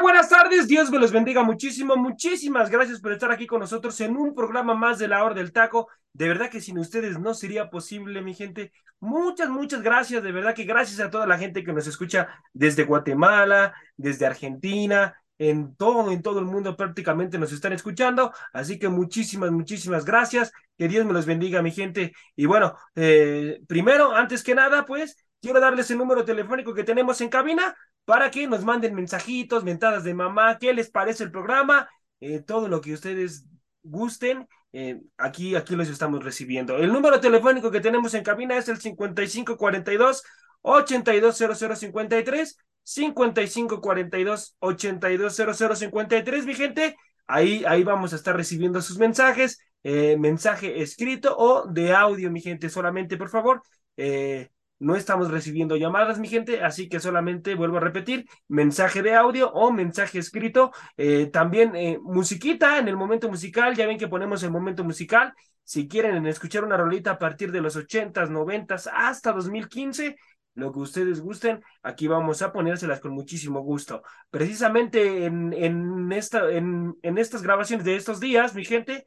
Buenas tardes. Dios me los bendiga muchísimo. Muchísimas gracias por estar aquí con nosotros en un programa más de la hora del taco. De verdad que sin ustedes no sería posible, mi gente. Muchas, muchas gracias. De verdad que gracias a toda la gente que nos escucha desde Guatemala, desde Argentina, en todo, en todo el mundo prácticamente nos están escuchando. Así que muchísimas, muchísimas gracias. Que Dios me los bendiga, mi gente. Y bueno, eh, primero, antes que nada, pues quiero darles el número telefónico que tenemos en cabina para que nos manden mensajitos, mentadas de mamá, qué les parece el programa, eh, todo lo que ustedes gusten. Eh, aquí, aquí los estamos recibiendo. El número telefónico que tenemos en cabina es el 5542 820053 5542 820053 mi gente. Ahí, ahí vamos a estar recibiendo sus mensajes, eh, mensaje escrito o de audio, mi gente. Solamente, por favor, eh, no estamos recibiendo llamadas, mi gente, así que solamente vuelvo a repetir, mensaje de audio o mensaje escrito. Eh, también eh, musiquita en el momento musical, ya ven que ponemos el momento musical. Si quieren escuchar una rolita a partir de los ochentas, noventas hasta 2015, lo que ustedes gusten, aquí vamos a ponérselas con muchísimo gusto. Precisamente en, en, esta, en, en estas grabaciones de estos días, mi gente,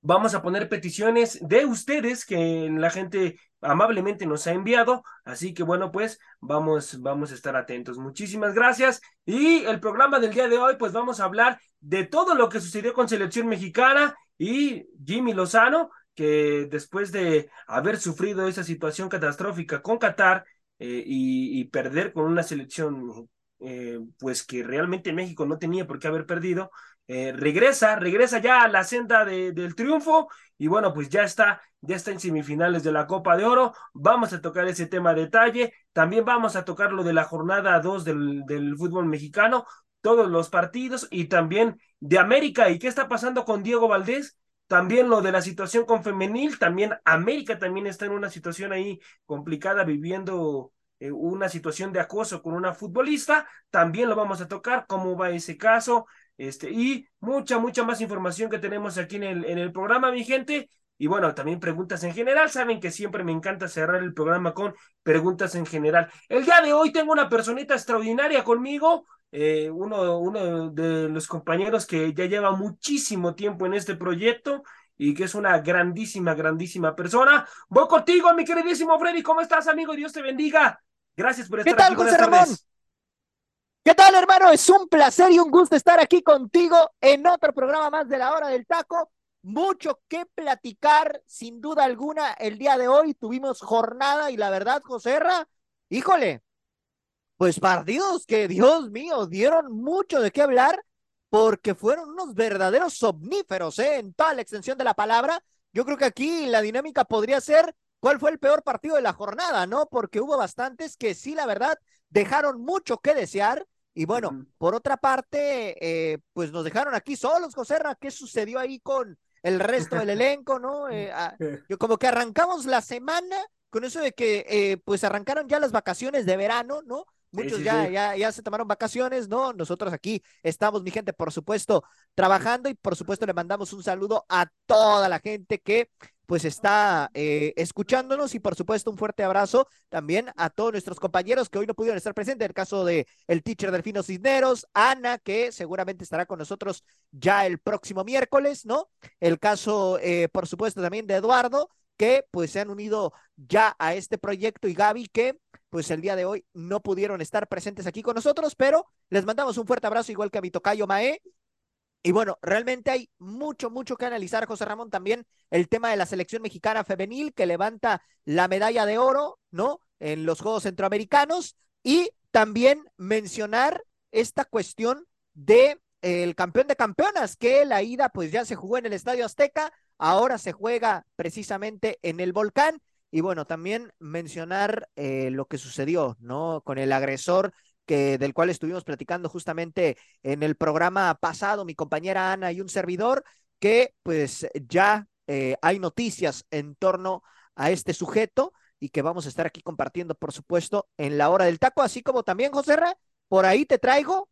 Vamos a poner peticiones de ustedes que la gente amablemente nos ha enviado. Así que bueno, pues vamos, vamos a estar atentos. Muchísimas gracias. Y el programa del día de hoy, pues vamos a hablar de todo lo que sucedió con selección mexicana y Jimmy Lozano, que después de haber sufrido esa situación catastrófica con Qatar eh, y, perder con una selección eh, pues que realmente México no tenía por qué haber perdido, eh, regresa, regresa ya a la senda del triunfo y bueno, pues ya está, ya está en semifinales de la Copa de Oro. Vamos a tocar ese tema a detalle. También vamos a tocar lo de la jornada 2 del, del fútbol mexicano, todos los partidos y también de América. ¿Y qué está pasando con Diego Valdés? También lo de la situación con femenil, también América también está en una situación ahí complicada viviendo eh, una situación de acoso con una futbolista, también lo vamos a tocar, cómo va ese caso, este, y mucha, mucha más información que tenemos aquí en el, en el programa, mi gente. Y bueno, también preguntas en general. Saben que siempre me encanta cerrar el programa con preguntas en general. El día de hoy tengo una personita extraordinaria conmigo. Eh, uno, uno de los compañeros que ya lleva muchísimo tiempo en este proyecto y que es una grandísima, grandísima persona. Voy contigo, mi queridísimo Freddy. ¿Cómo estás, amigo? Dios te bendiga. Gracias por estar aquí. José Ramón? ¿Qué tal, hermano? Es un placer y un gusto estar aquí contigo en otro programa más de la hora del taco. Mucho que platicar, sin duda alguna, el día de hoy. Tuvimos jornada y la verdad, José híjole, pues partidos que, Dios mío, dieron mucho de qué hablar porque fueron unos verdaderos somníferos, ¿eh? En toda la extensión de la palabra. Yo creo que aquí la dinámica podría ser cuál fue el peor partido de la jornada, ¿no? Porque hubo bastantes que sí, la verdad, dejaron mucho que desear y bueno, por otra parte, eh, pues nos dejaron aquí solos, Joserra. ¿Qué sucedió ahí con el resto del elenco, no? Eh, ah, yo como que arrancamos la semana con eso de que eh, pues arrancaron ya las vacaciones de verano, ¿no? Muchos ya, ya, ya se tomaron vacaciones, ¿no? Nosotros aquí estamos, mi gente, por supuesto, trabajando y por supuesto le mandamos un saludo a toda la gente que pues está eh, escuchándonos y por supuesto un fuerte abrazo también a todos nuestros compañeros que hoy no pudieron estar presentes, el caso de el teacher Delfino Cisneros, Ana, que seguramente estará con nosotros ya el próximo miércoles, ¿no? El caso, eh, por supuesto, también de Eduardo, que pues se han unido ya a este proyecto y Gaby, que pues el día de hoy no pudieron estar presentes aquí con nosotros, pero les mandamos un fuerte abrazo igual que a mi tocayo Mae y bueno, realmente hay mucho, mucho que analizar, José Ramón, también el tema de la selección mexicana femenil que levanta la medalla de oro, ¿no? En los Juegos Centroamericanos y también mencionar esta cuestión de el campeón de campeonas, que la ida pues ya se jugó en el Estadio Azteca, ahora se juega precisamente en el Volcán Y bueno, también mencionar eh, lo que sucedió, ¿no? Con el agresor que, del cual estuvimos platicando justamente en el programa pasado, mi compañera Ana y un servidor, que pues ya eh, hay noticias en torno a este sujeto y que vamos a estar aquí compartiendo, por supuesto, en la hora del taco, así como también, José Ra, por ahí te traigo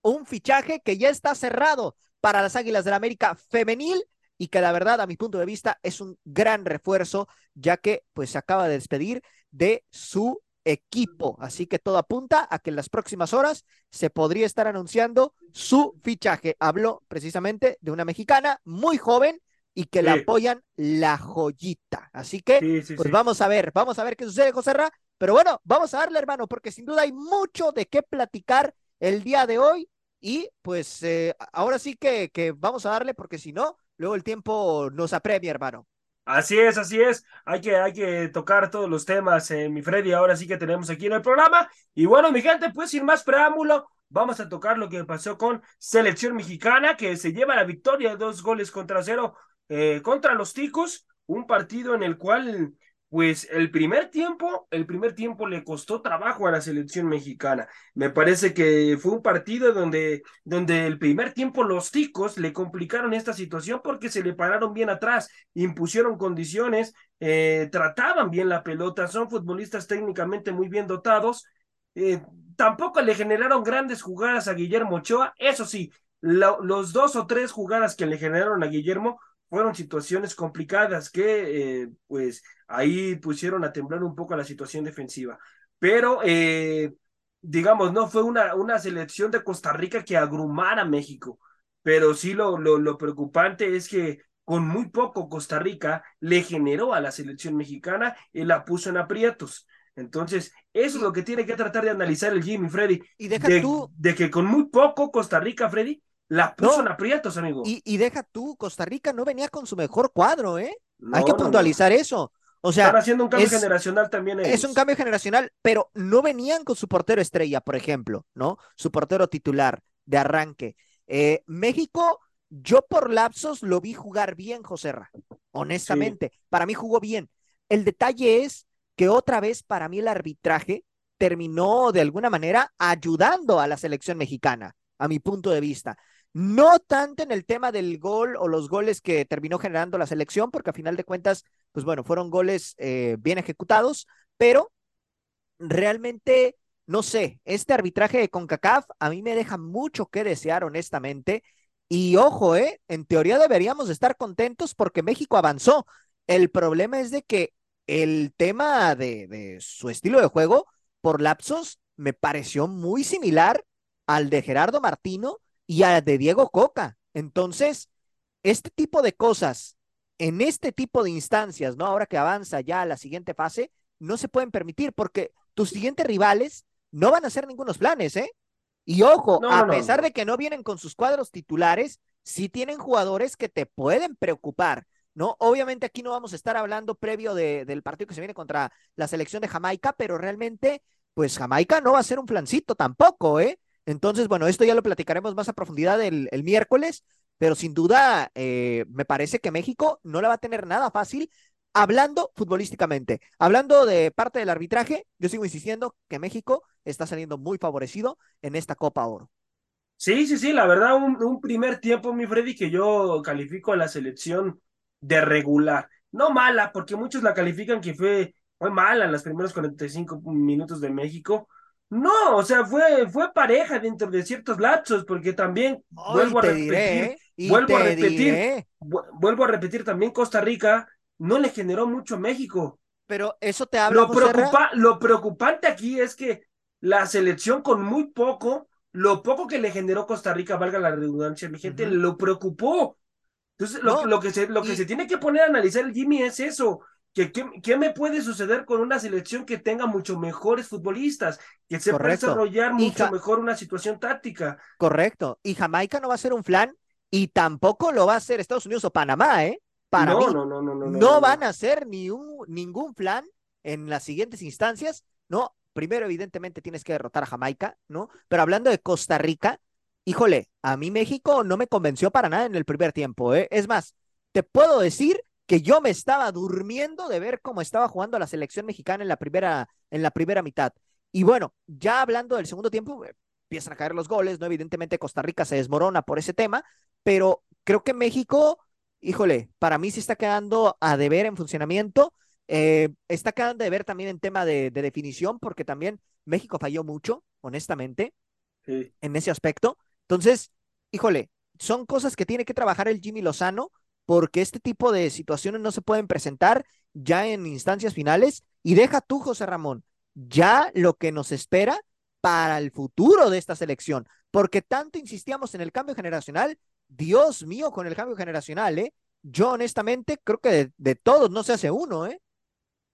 un fichaje que ya está cerrado para las Águilas del la América femenil y que la verdad, a mi punto de vista, es un gran refuerzo, ya que pues se acaba de despedir de su equipo. Así que todo apunta a que en las próximas horas se podría estar anunciando su fichaje. Habló precisamente de una mexicana muy joven y que la apoyan la joyita. Así que, pues vamos a ver, vamos a ver qué sucede, José Ra. Pero bueno, vamos a darle, hermano, porque sin duda hay mucho de qué platicar el día de hoy. Y pues eh, ahora sí que, que vamos a darle, porque si no, luego el tiempo nos apremia, hermano. Así es, así es. Hay que, hay que tocar todos los temas, eh, mi Freddy. Ahora sí que tenemos aquí en el programa. Y bueno, mi gente, pues sin más preámbulo, vamos a tocar lo que pasó con Selección Mexicana, que se lleva la victoria, dos goles contra cero eh, contra los Ticos. Un partido en el cual pues el primer tiempo, el primer tiempo le costó trabajo a la selección mexicana. Me parece que fue un partido donde, donde el primer tiempo los ticos le complicaron esta situación porque se le pararon bien atrás, impusieron condiciones, eh, trataban bien la pelota, son futbolistas técnicamente muy bien dotados. Eh, tampoco le generaron grandes jugadas a Guillermo Ochoa, eso sí, los dos o tres jugadas que le generaron a Guillermo fueron situaciones complicadas que, eh, pues, ahí pusieron a temblar un poco la situación defensiva. Pero, eh, digamos, no fue una, una selección de Costa Rica que agrumara a México, pero sí lo, lo, lo preocupante es que con muy poco Costa Rica le generó a la selección mexicana y la puso en aprietos. Entonces, eso es lo que tiene que tratar de analizar el Jimmy, Freddy. Y deja de, tú... de que con muy poco Costa Rica, Freddy, la puso en aprietos, amigo. Y, deja tú, Costa Rica no venía con su mejor cuadro, ¿eh? Hay que puntualizar eso. O sea, están haciendo un cambio generacional también. Es un cambio generacional, pero no venían con su portero estrella, por ejemplo, ¿no? Su portero titular de arranque. Eh, México, yo por lapsos lo vi jugar bien, José Ra, honestamente. Para mí jugó bien. El detalle es que otra vez para mí el arbitraje terminó de alguna manera ayudando a la selección mexicana, a mi punto de vista. No tanto en el tema del gol o los goles que terminó generando la selección, porque a final de cuentas, pues bueno, fueron goles eh, bien ejecutados, pero realmente, no sé, este arbitraje de CONCACAF a mí me deja mucho que desear, honestamente. Y ojo, eh, en teoría deberíamos estar contentos porque México avanzó. El problema es de que el tema de, de su estilo de juego, por lapsos, me pareció muy similar al de Gerardo Martino y a de Diego Coca. Entonces, este tipo de cosas, en este tipo de instancias, ¿no? Ahora que avanza ya a la siguiente fase, no se pueden permitir porque tus siguientes rivales no van a hacer ningunos planes, ¿eh? Y ojo, a pesar de que no vienen con sus cuadros titulares, sí tienen jugadores que te pueden preocupar, ¿no? Obviamente aquí no vamos a estar hablando previo de, del partido que se viene contra la selección de Jamaica, pero realmente, pues Jamaica no va a ser un flancito tampoco, ¿eh? Entonces, bueno, esto ya lo platicaremos más a profundidad el, miércoles, pero sin duda eh, me parece que México no la va a tener nada fácil hablando futbolísticamente. Hablando de parte del arbitraje, yo sigo insistiendo que México está saliendo muy favorecido en esta Copa Oro. Sí, sí, sí, la verdad, un, primer tiempo, mi Freddy, que yo califico a la selección de regular. No mala, porque muchos la califican que fue, fue mala en los primeros 45 minutos de México no, o sea, fue, fue pareja dentro de ciertos lapsos, porque también vuelvo a repetir, vuelvo a repetir, vuelvo a repetir también Costa Rica no le generó mucho a México. Pero eso te habla. Lo, preocupa, lo preocupante aquí es que la selección con muy poco, lo poco que le generó Costa Rica, valga la redundancia, mi gente, lo preocupó. Entonces, lo, que se, lo que se tiene que poner a analizar el Jimmy es eso. ¿Qué, me puede suceder con una selección que tenga mucho mejores futbolistas, que sepa desarrollar mucho mejor una situación táctica? Correcto. Y Jamaica no va a ser un flan y tampoco lo va a hacer Estados Unidos o Panamá, ¿eh? Para mí, no, no, no, no, no, van a ser ni un, ningún flan en las siguientes instancias, ¿no? Primero, evidentemente, tienes que derrotar a Jamaica, ¿no? Pero hablando de Costa Rica, híjole, a mí México no me convenció para nada en el primer tiempo, ¿eh? Es más, te puedo decir que yo me estaba durmiendo de ver cómo estaba jugando la selección mexicana en la primera, en la primera mitad. Y bueno, ya hablando del segundo tiempo, eh, empiezan a caer los goles, ¿no? Evidentemente Costa Rica se desmorona por ese tema, pero creo que México, híjole, para mí sí está quedando a deber en funcionamiento. Eh, está quedando de ver también en tema de, definición, porque también México falló mucho, honestamente, en ese aspecto. Entonces, híjole, son cosas que tiene que trabajar el Jimmy Lozano porque este tipo de situaciones no se pueden presentar ya en instancias finales. Y deja tú, José Ramón, ya lo que nos espera para el futuro de esta selección, porque tanto insistíamos en el cambio generacional, Dios mío, con el cambio generacional, ¿eh? Yo honestamente creo que de, todos no se hace uno, ¿eh?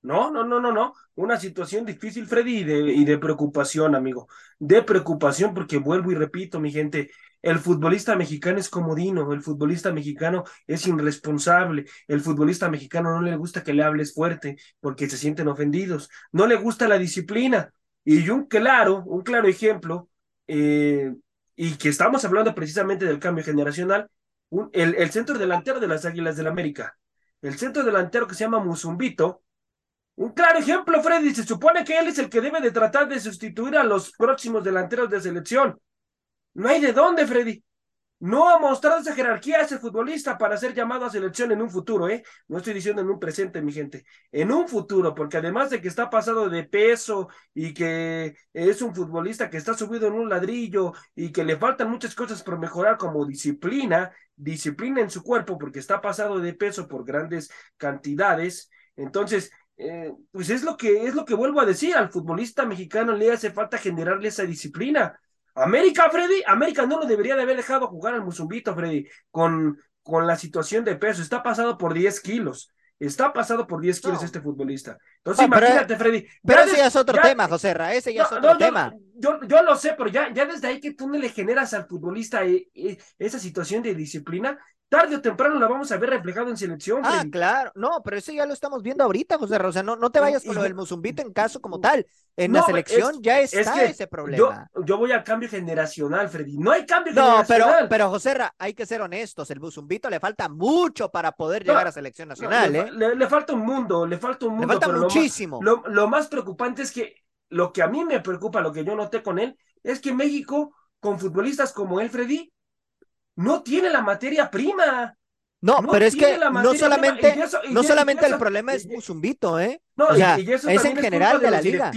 No, no, no, no, no. Una situación difícil, Freddy, de, y de preocupación, amigo. De preocupación, porque vuelvo y repito, mi gente, el futbolista mexicano es comodino, el futbolista mexicano es irresponsable, el futbolista mexicano no le gusta que le hables fuerte porque se sienten ofendidos, no le gusta la disciplina. Y un claro, un claro ejemplo, eh, y que estamos hablando precisamente del cambio generacional, el, el centro delantero de las Águilas del América, el centro delantero que se llama Musumbito, un claro ejemplo, Freddy. Se supone que él es el que debe de tratar de sustituir a los próximos delanteros de selección. No hay de dónde, Freddy. No ha mostrado esa jerarquía ese futbolista para ser llamado a selección en un futuro, ¿eh? No estoy diciendo en un presente, mi gente. En un futuro, porque además de que está pasado de peso y que es un futbolista que está subido en un ladrillo y que le faltan muchas cosas por mejorar como disciplina, disciplina en su cuerpo porque está pasado de peso por grandes cantidades. Entonces, eh, pues es lo que es lo que vuelvo a decir, al futbolista mexicano le hace falta generarle esa disciplina. América, Freddy, América no lo debería de haber dejado jugar al Musumbito, Freddy, con, con la situación de peso. Está pasado por 10 kilos. Está pasado por 10 kilos este futbolista. Entonces, imagínate, Freddy. Pero ese ya es otro tema, José Ra, ese ya es otro tema. Yo, yo lo sé, pero ya, ya desde ahí que tú no le generas al futbolista eh, eh, esa situación de disciplina, tarde o temprano la vamos a ver reflejado en selección. Ah, claro, no, pero eso ya lo estamos viendo ahorita, José Rosa, no, no te vayas con lo del Musumbito en caso como tal. En la selección ya está ese problema. Yo, voy al cambio generacional, Freddy. No hay cambio generacional. No, pero, pero José Ra, hay que ser honestos, el Musumbito le falta mucho para poder llegar a selección nacional, le, ¿eh? Le, falta un mundo, le falta un mundo. Le falta muchísimo. Lo, lo más preocupante es que lo que a mí me preocupa, lo que yo noté con él, es que México, con futbolistas como él, Freddy, no tiene la materia prima. No, pero es que no solamente, no solamente el problema es Musumbito, ¿eh? No, o sea, es en general de la liga.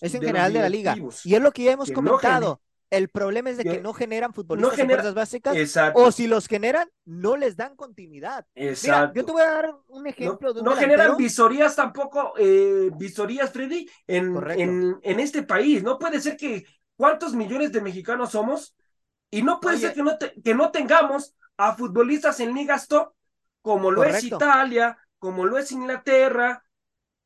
Es en general de la liga. Y es lo que ya hemos comentado. El problema es de que no generan futbolistas en fuerzas básicas. O si los generan, no les dan continuidad. Exacto. Mira, yo te voy a dar un ejemplo de un No generan visorías tampoco, eh, visorías, Freddy, en, en, en, este país. No puede ser que cuántos millones de mexicanos somos y no puede ser que no, que no tengamos a futbolistas en ligas top, como lo es Italia, como lo es Inglaterra.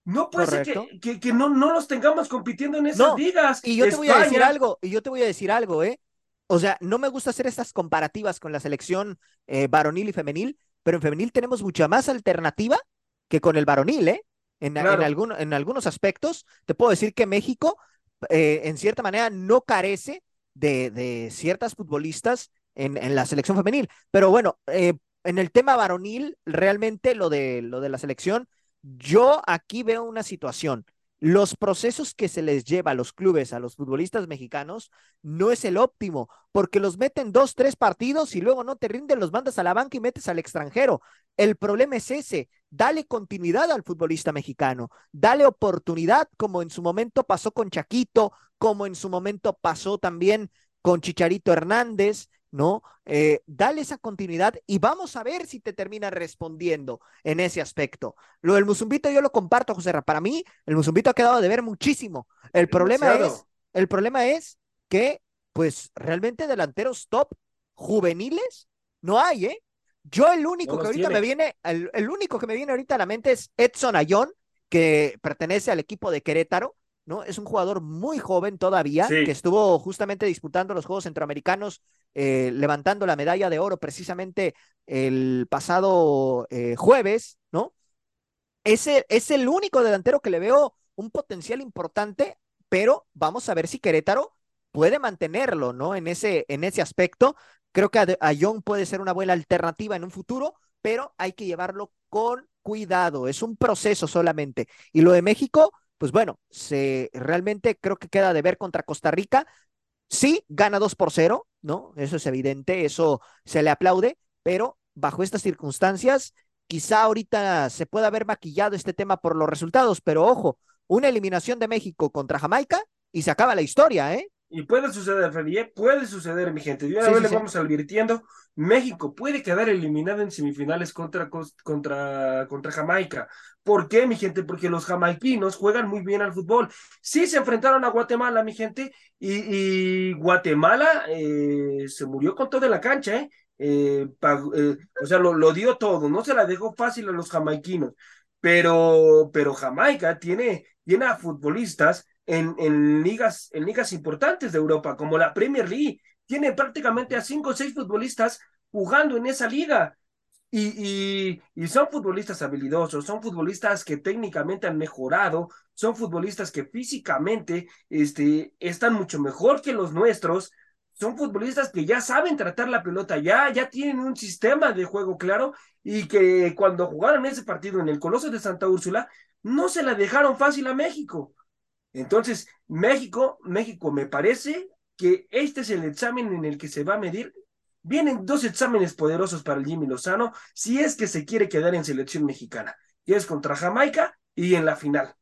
No puede ser que, que, no, no los tengamos compitiendo en esas ligas. Y yo te voy a decir algo, y yo te voy a decir algo, ¿eh? O sea, no me gusta hacer estas comparativas con la selección eh, varonil y femenil, pero en femenil tenemos mucha más alternativa que con el varonil, ¿eh? En, en, en algunos aspectos, te puedo decir que México, eh, en cierta manera, no carece de, de ciertas futbolistas en, la selección femenil. Pero bueno, eh, en el tema varonil, realmente lo de, lo de la selección, yo aquí veo una situación. Los procesos que se les lleva a los clubes, a los futbolistas mexicanos, no es el óptimo, porque los meten dos, tres partidos y luego no te rinden, los mandas a la banca y metes al extranjero. El problema es ese. Dale continuidad al futbolista mexicano, dale oportunidad, como en su momento pasó con Chaquito, como en su momento pasó también con Chicharito Hernández, ¿no? Eh, dale esa continuidad y vamos a ver si te termina respondiendo en ese aspecto. Lo del Musumbito yo lo comparto, José Para mí, el Musumbito ha quedado de ver muchísimo. El problema es, el problema es que, pues, realmente delanteros top juveniles no hay, ¿eh? Yo el único que ahorita me viene, el, el, único que me viene ahorita a la mente es Edson Ayón, que pertenece al equipo de Querétaro, ¿no? Es un jugador muy joven todavía, que estuvo justamente disputando los Juegos Centroamericanos, eh, levantando la medalla de oro precisamente el pasado eh, jueves, ¿no? Ese es el único delantero que le veo un potencial importante, pero vamos a ver si Querétaro puede mantenerlo, ¿no? En ese, en ese aspecto. Creo que Ayón puede ser una buena alternativa en un futuro, pero hay que llevarlo con cuidado, es un proceso solamente. Y lo de México, pues bueno, se realmente creo que queda de ver contra Costa Rica. Sí, gana 2 por 0, ¿no? Eso es evidente, eso se le aplaude, pero bajo estas circunstancias, quizá ahorita se pueda haber maquillado este tema por los resultados, pero ojo, una eliminación de México contra Jamaica y se acaba la historia, ¿eh? Y puede suceder, Freddy, ¿eh? puede suceder, mi gente. Y una vez le vamos advirtiendo, México puede quedar eliminado en semifinales contra, contra, contra Jamaica. ¿Por qué, mi gente? Porque los jamaiquinos juegan muy bien al fútbol. Sí se enfrentaron a Guatemala, mi gente, y, Guatemala eh, se murió con toda la cancha, ¿eh? eh, eh o sea, lo, lo, dio todo, no se la dejó fácil a los jamaiquinos. Pero, pero Jamaica tiene, tiene a futbolistas en, en, ligas, en ligas importantes de Europa, como la Premier League. Tiene prácticamente a cinco o seis futbolistas jugando en esa liga. Y, y, son futbolistas habilidosos, son futbolistas que técnicamente han mejorado, son futbolistas que físicamente este, están mucho mejor que los nuestros, son futbolistas que ya saben tratar la pelota, ya, ya tienen un sistema de juego claro y que cuando jugaron ese partido en el Coloso de Santa Úrsula, no se la dejaron fácil a México. Entonces, México, México me parece que este es el examen en el que se va a medir. Vienen dos exámenes poderosos para el Jimmy Lozano si es que se quiere quedar en selección mexicana, y es contra Jamaica y en la final.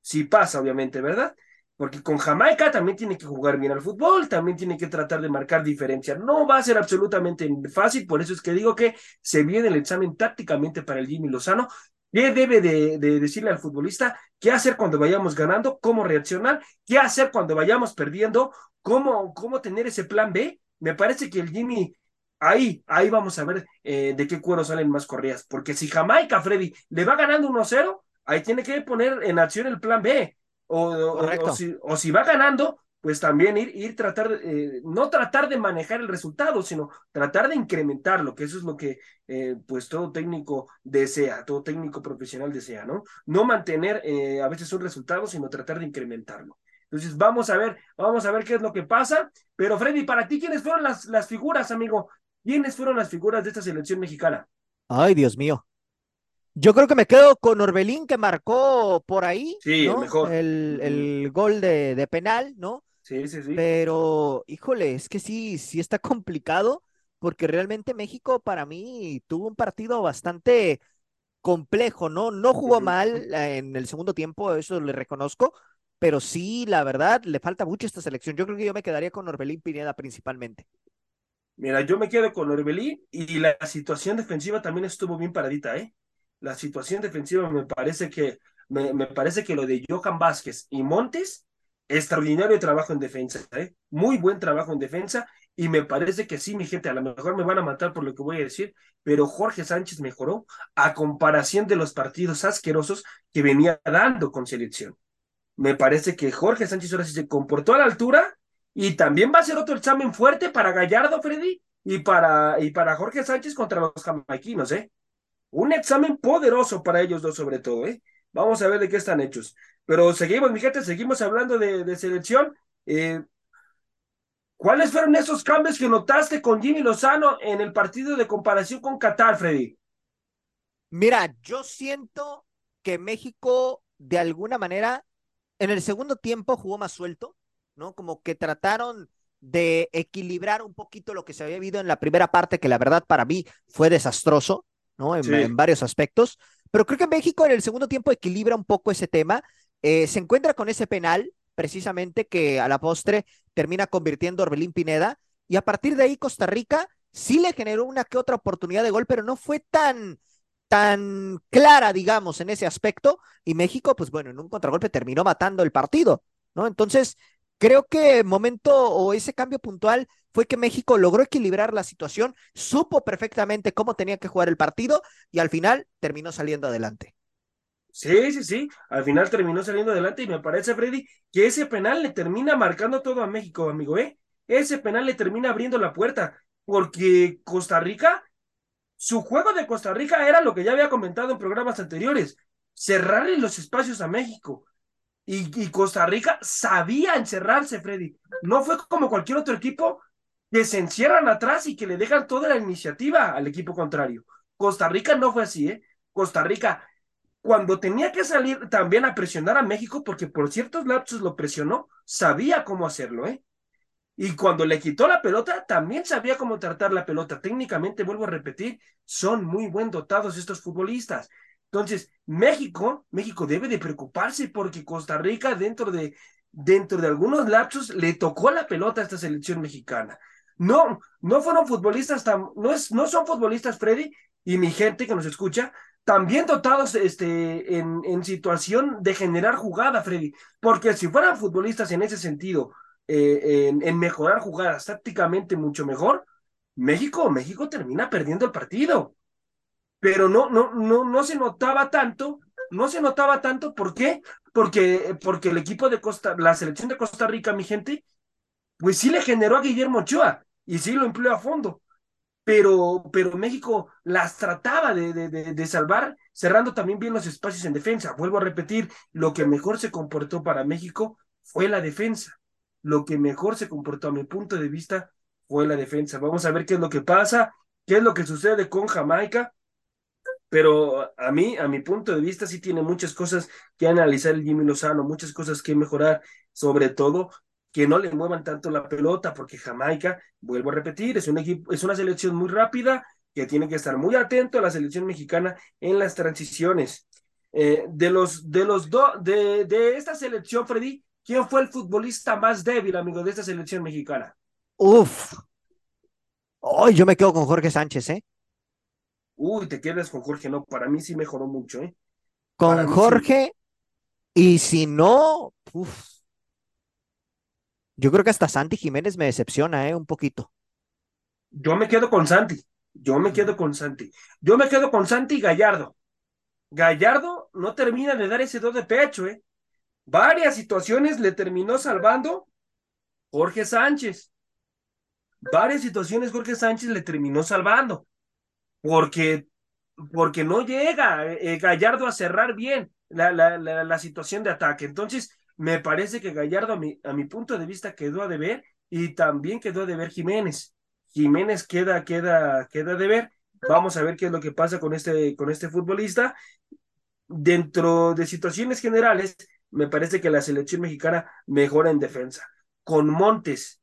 Si pasa, obviamente, ¿verdad? Porque con Jamaica también tiene que jugar bien al fútbol, también tiene que tratar de marcar diferencia. No va a ser absolutamente fácil, por eso es que digo que se viene el examen tácticamente para el Jimmy Lozano, ¿Qué debe de, decirle al futbolista? ¿Qué hacer cuando vayamos ganando? ¿Cómo reaccionar? ¿Qué hacer cuando vayamos perdiendo? ¿Cómo, cómo tener ese plan B? Me parece que el Jimmy, ahí, ahí vamos a ver eh, de qué cuero salen más corridas. Porque si Jamaica, Freddy, le va ganando 1-0, ahí tiene que poner en acción el plan B. O, o, si, o si va ganando, pues también ir, ir tratar, eh, no tratar de manejar el resultado, sino tratar de incrementarlo, que eso es lo que eh, pues todo técnico desea, todo técnico profesional desea, ¿no? No mantener eh, a veces un resultado, sino tratar de incrementarlo. Entonces vamos a ver, vamos a ver qué es lo que pasa. Pero Freddy, para ti, ¿quiénes fueron las, las figuras, amigo? ¿Quiénes fueron las figuras de esta selección mexicana? Ay, Dios mío. Yo creo que me quedo con Orbelín que marcó por ahí sí, mejor. El, el, gol de, de penal, ¿no? Sí, sí, sí. Pero, híjole, es que sí, sí está complicado, porque realmente México para mí tuvo un partido bastante complejo, ¿no? No jugó mal en el segundo tiempo, eso le reconozco, pero sí, la verdad, le falta mucho esta selección. Yo creo que yo me quedaría con Orbelín Pineda principalmente. Mira, yo me quedo con Orbelín y la situación defensiva también estuvo bien paradita, ¿eh? La situación defensiva me parece que, me, me parece que lo de Johan Vázquez y Montes extraordinario trabajo en defensa, ¿eh? muy buen trabajo en defensa, y me parece que sí, mi gente, a lo mejor me van a matar por lo que voy a decir, pero Jorge Sánchez mejoró a comparación de los partidos asquerosos que venía dando con selección. Me parece que Jorge Sánchez ahora sí se comportó a la altura y también va a ser otro examen fuerte para Gallardo, Freddy, y para, y para Jorge Sánchez contra los jamaiquinos, ¿eh? Un examen poderoso para ellos dos sobre todo, ¿eh? Vamos a ver de qué están hechos. Pero seguimos, mi gente, seguimos hablando de, selección. Eh, ¿Cuáles fueron esos cambios que notaste con Jimmy Lozano en el partido de comparación con Qatar, Freddy? Mira, yo siento que México, de alguna manera, en el segundo tiempo jugó más suelto, ¿no? Como que trataron de equilibrar un poquito lo que se había visto en la primera parte, que la verdad para mí fue desastroso, ¿no? En, en varios aspectos. Pero creo que México en el segundo tiempo equilibra un poco ese tema eh, se encuentra con ese penal, precisamente que a la postre termina convirtiendo Orbelín Pineda, y a partir de ahí Costa Rica sí le generó una que otra oportunidad de gol, pero no fue tan, tan clara, digamos, en ese aspecto, y México, pues bueno, en un contragolpe terminó matando el partido, ¿no? Entonces, creo que momento o ese cambio puntual fue que México logró equilibrar la situación, supo perfectamente cómo tenía que jugar el partido y al final terminó saliendo adelante. Sí, sí, sí. Al final terminó saliendo adelante y me parece, Freddy, que ese penal le termina marcando todo a México, amigo, ¿eh? Ese penal le termina abriendo la puerta, porque Costa Rica, su juego de Costa Rica era lo que ya había comentado en programas anteriores, cerrarle los espacios a México. Y, y Costa Rica sabía encerrarse, Freddy. No fue como cualquier otro equipo que se encierran atrás y que le dejan toda la iniciativa al equipo contrario. Costa Rica no fue así, ¿eh? Costa Rica, cuando tenía que salir también a presionar a México, porque por ciertos lapsos lo presionó, sabía cómo hacerlo, ¿eh? Y cuando le quitó la pelota, también sabía cómo tratar la pelota. Técnicamente, vuelvo a repetir, son muy buen dotados estos futbolistas. Entonces, México, México debe de preocuparse porque Costa Rica dentro de, dentro de algunos lapsos le tocó la pelota a esta selección mexicana. No, no fueron futbolistas tan, no, es, no son futbolistas, Freddy, y mi gente que nos escucha, también dotados este, en, en situación de generar jugada, Freddy, porque si fueran futbolistas en ese sentido, eh, en, mejorar jugadas tácticamente mucho mejor, México, México termina perdiendo el partido. Pero no, no, no, no se notaba tanto, no se notaba tanto, ¿por qué? Porque, porque el equipo de Costa, la selección de Costa Rica, mi gente, pues sí le generó a Guillermo Ochoa y sí lo empleó a fondo. Pero, pero México las trataba de, de, de, salvar, cerrando también bien los espacios en defensa. Vuelvo a repetir, lo que mejor se comportó para México fue la defensa lo que mejor se comportó a mi punto de vista fue la defensa. Vamos a ver qué es lo que pasa, qué es lo que sucede con Jamaica, pero a mí, a mi punto de vista, sí tiene muchas cosas que analizar el Jimmy Lozano, muchas cosas que mejorar, sobre todo que no le muevan tanto la pelota, porque Jamaica, vuelvo a repetir, es un equipo, es una selección muy rápida, que tiene que estar muy atento a la selección mexicana en las transiciones. Eh, de los de los dos de, de esta selección, Freddy, ¿Quién fue el futbolista más débil, amigo, de esta selección mexicana? Uf. Hoy yo me quedo con Jorge Sánchez, ¿eh? Uy, te quedas con Jorge, no, para mí sí mejoró mucho, ¿eh? Con Jorge, y si no, uf. Yo creo que hasta Santi Jiménez me decepciona, ¿eh? Un poquito. Yo me quedo con Santi, yo me quedo con Santi. Yo me quedo con Santi y Gallardo. Gallardo no termina de dar ese do de pecho, ¿eh? varias situaciones le terminó salvando Jorge Sánchez. Varias situaciones Jorge Sánchez le terminó salvando. Porque, porque no llega eh, Gallardo a cerrar bien la, la, la, situación de ataque. Entonces, me parece que Gallardo, a mi, a mi punto de vista, quedó a deber y también quedó a deber Jiménez. Jiménez queda, queda, queda a deber. Vamos a ver qué es lo que pasa con este, con este futbolista. Dentro de situaciones generales, me parece que la selección mexicana mejora en defensa. Con Montes,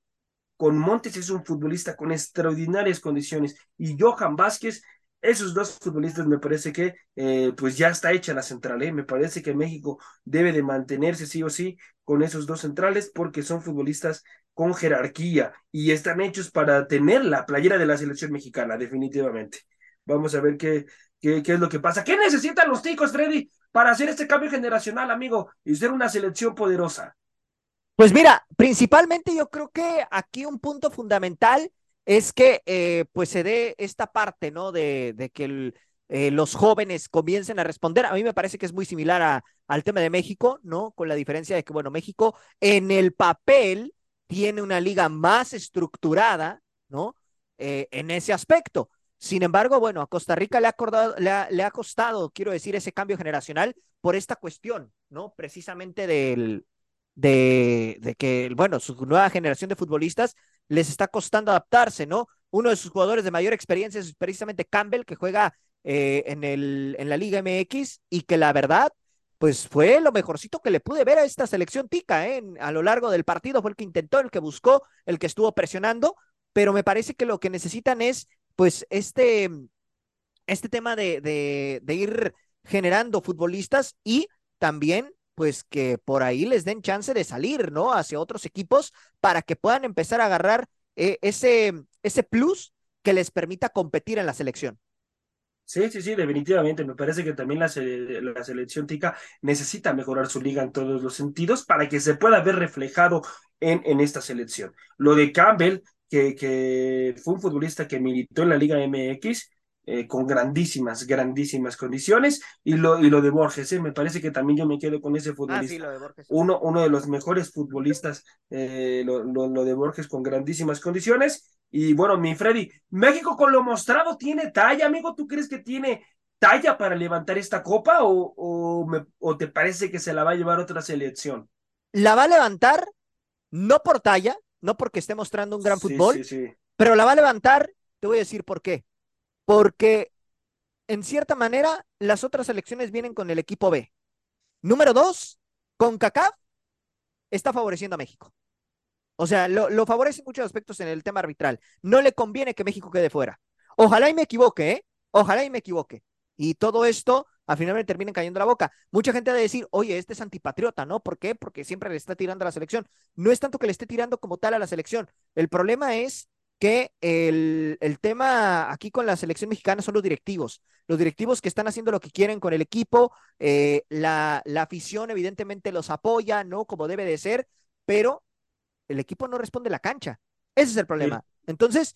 con Montes es un futbolista con extraordinarias condiciones y Johan Vázquez, esos dos futbolistas me parece que eh, pues ya está hecha la central, ¿eh? me parece que México debe de mantenerse sí o sí con esos dos centrales porque son futbolistas con jerarquía y están hechos para tener la playera de la selección mexicana, definitivamente. Vamos a ver qué, qué, qué es lo que pasa. ¿Qué necesitan los ticos, Freddy? para hacer este cambio generacional, amigo, y ser una selección poderosa? Pues mira, principalmente yo creo que aquí un punto fundamental es que eh, pues se dé esta parte, ¿no? De, de que eh, los jóvenes comiencen a responder. A mí me parece que es muy similar a, al tema de México, ¿no? Con la diferencia de que, bueno, México en el papel tiene una liga más estructurada, ¿no? Eh, en ese aspecto. Sin embargo, bueno, a Costa Rica le ha, le, ha, costado, quiero decir, ese cambio generacional por esta cuestión, ¿no? Precisamente del, de, de, que, bueno, su nueva generación de futbolistas les está costando adaptarse, ¿no? Uno de sus jugadores de mayor experiencia es precisamente Campbell, que juega eh, en, el, en la Liga MX y que la verdad, pues fue lo mejorcito que le pude ver a esta selección tica, ¿eh? A lo largo del partido fue el que intentó, el que buscó, el que estuvo presionando, pero me parece que lo que necesitan es pues este, este tema de, de, ir generando futbolistas y también pues que por ahí les den chance de salir, ¿no? Hacia otros equipos para que puedan empezar a agarrar eh, ese, ese plus que les permita competir en la selección. Sí, sí, sí, definitivamente. Me parece que también la, la, selección tica necesita mejorar su liga en todos los sentidos para que se pueda ver reflejado en, en esta selección. Lo de Campbell, que, fue un futbolista que militó en la Liga MX eh, con grandísimas, grandísimas condiciones. Y lo, y lo de Borges, eh, me parece que también yo me quedo con ese futbolista. Uno, uno de los mejores futbolistas, eh, lo, lo, de Borges con grandísimas condiciones. Y bueno, mi Freddy, México con lo mostrado tiene talla, amigo. ¿Tú crees que tiene talla para levantar esta copa o, o, o te parece que se la va a llevar otra selección? La va a levantar, no por talla, no porque esté mostrando un gran fútbol, pero la va a levantar, te voy a decir por qué. Porque en cierta manera, las otras selecciones vienen con el equipo B. Número dos, con CACAF está favoreciendo a México. O sea, lo, lo, favorece en muchos aspectos en el tema arbitral. No le conviene que México quede fuera. Ojalá y me equivoque, ¿eh? Ojalá y me equivoque. Y todo esto, al final me terminen cayendo la boca. Mucha gente va a decir, oye, este es antipatriota, ¿no? ¿Por qué? Porque siempre le está tirando a la selección. No es tanto que le esté tirando como tal a la selección. El problema es que el, el, tema aquí con la selección mexicana son los directivos. Los directivos que están haciendo lo que quieren con el equipo, eh, la, la afición evidentemente los apoya, ¿no? Como debe de ser, pero el equipo no responde la cancha. Ese es el problema. Sí. Entonces,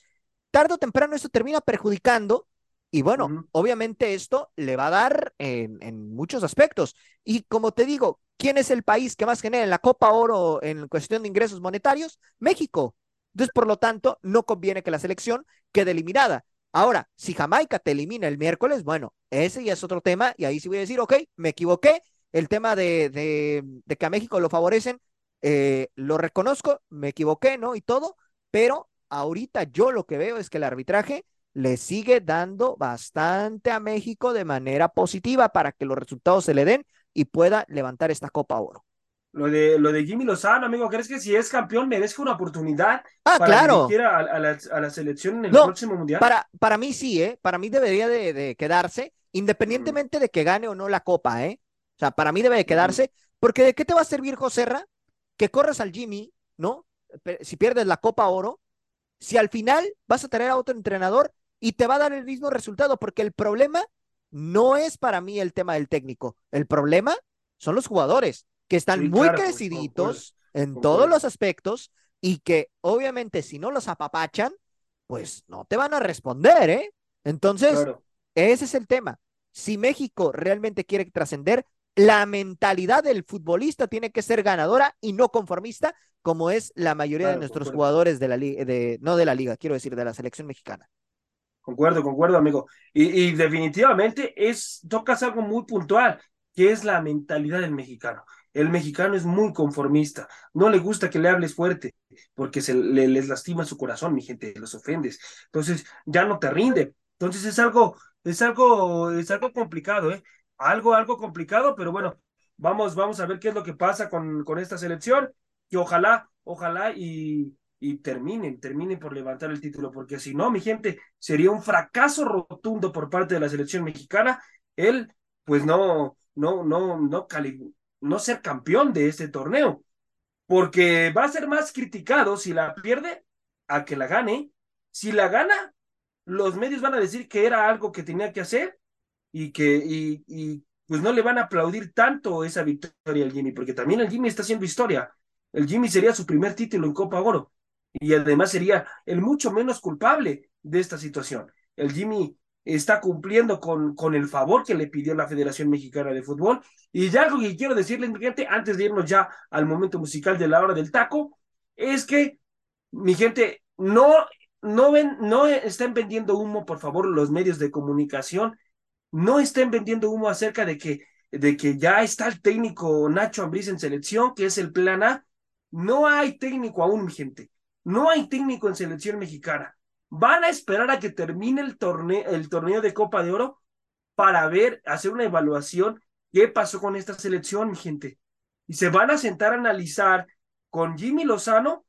tarde o temprano esto termina perjudicando y bueno, uh -huh. obviamente esto le va a dar en, en, muchos aspectos. Y como te digo, ¿quién es el país que más genera en la Copa Oro en cuestión de ingresos monetarios? México. Entonces, por lo tanto, no conviene que la selección quede eliminada. Ahora, si Jamaica te elimina el miércoles, bueno, ese ya es otro tema y ahí sí voy a decir, ok, me equivoqué. El tema de, de, que a México lo favorecen, eh, lo reconozco, me equivoqué, ¿no? Y todo, pero ahorita yo lo que veo es que el arbitraje le sigue dando bastante a México de manera positiva para que los resultados se le den y pueda levantar esta Copa Oro. Lo de, lo de Jimmy Lozano, amigo, ¿crees que si es campeón merezca una oportunidad ah, para claro. a, a, la, a, la, selección en el no, próximo mundial? Para, para mí sí, ¿eh? Para mí debería de, de quedarse, independientemente mm. de que gane o no la Copa, ¿eh? O sea, para mí debe de quedarse, mm. porque ¿de qué te va a servir, Joserra? Que corras al Jimmy, ¿no? Si pierdes la Copa Oro, si al final vas a tener a otro entrenador y te va a dar el mismo resultado, porque el problema no es para mí el tema del técnico, el problema son los jugadores que están sí, muy claro, creciditos en todos los aspectos y que obviamente si no los apapachan, pues no te van a responder, ¿eh? Entonces, claro. ese es el tema. Si México realmente quiere trascender, la mentalidad del futbolista tiene que ser ganadora y no conformista, como es la mayoría claro, de nuestros jugadores de la liga, de, no de la liga, quiero decir, de la selección mexicana. Concuerdo, concuerdo, amigo. Y, y definitivamente es, tocas algo muy puntual, que es la mentalidad del mexicano. El mexicano es muy conformista, no le gusta que le hables fuerte, porque se le, les lastima su corazón, mi gente, los ofendes. Entonces, ya no te rinde. Entonces es algo, es algo, es algo complicado, ¿eh? Algo, algo complicado, pero bueno, vamos, vamos a ver qué es lo que pasa con, con esta selección, y ojalá, ojalá y, y terminen, terminen por levantar el título, porque si no, mi gente, sería un fracaso rotundo por parte de la selección mexicana. Él, pues no, no, no, no, cali no ser campeón de este torneo, porque va a ser más criticado si la pierde a que la gane. Si la gana, los medios van a decir que era algo que tenía que hacer y que y, pues no le van a aplaudir tanto esa victoria al Jimmy, porque también el Jimmy está haciendo historia. El Jimmy sería su primer título en Copa Oro y además sería el mucho menos culpable de esta situación. El Jimmy está cumpliendo con, con el favor que le pidió la Federación Mexicana de Fútbol. Y ya algo que quiero decirles, mi gente, antes de irnos ya al momento musical de la hora del taco, es que, mi gente, no, no, ven, no estén vendiendo humo, por favor, los medios de comunicación, no estén vendiendo humo acerca de que, de que ya está el técnico Nacho Ambriz en selección, que es el plan A. No hay técnico aún, mi gente. No hay técnico en selección mexicana van a esperar a que termine el torneo, el torneo de Copa de Oro para ver, hacer una evaluación qué pasó con esta selección, mi gente. Y se van a sentar a analizar con Jimmy Lozano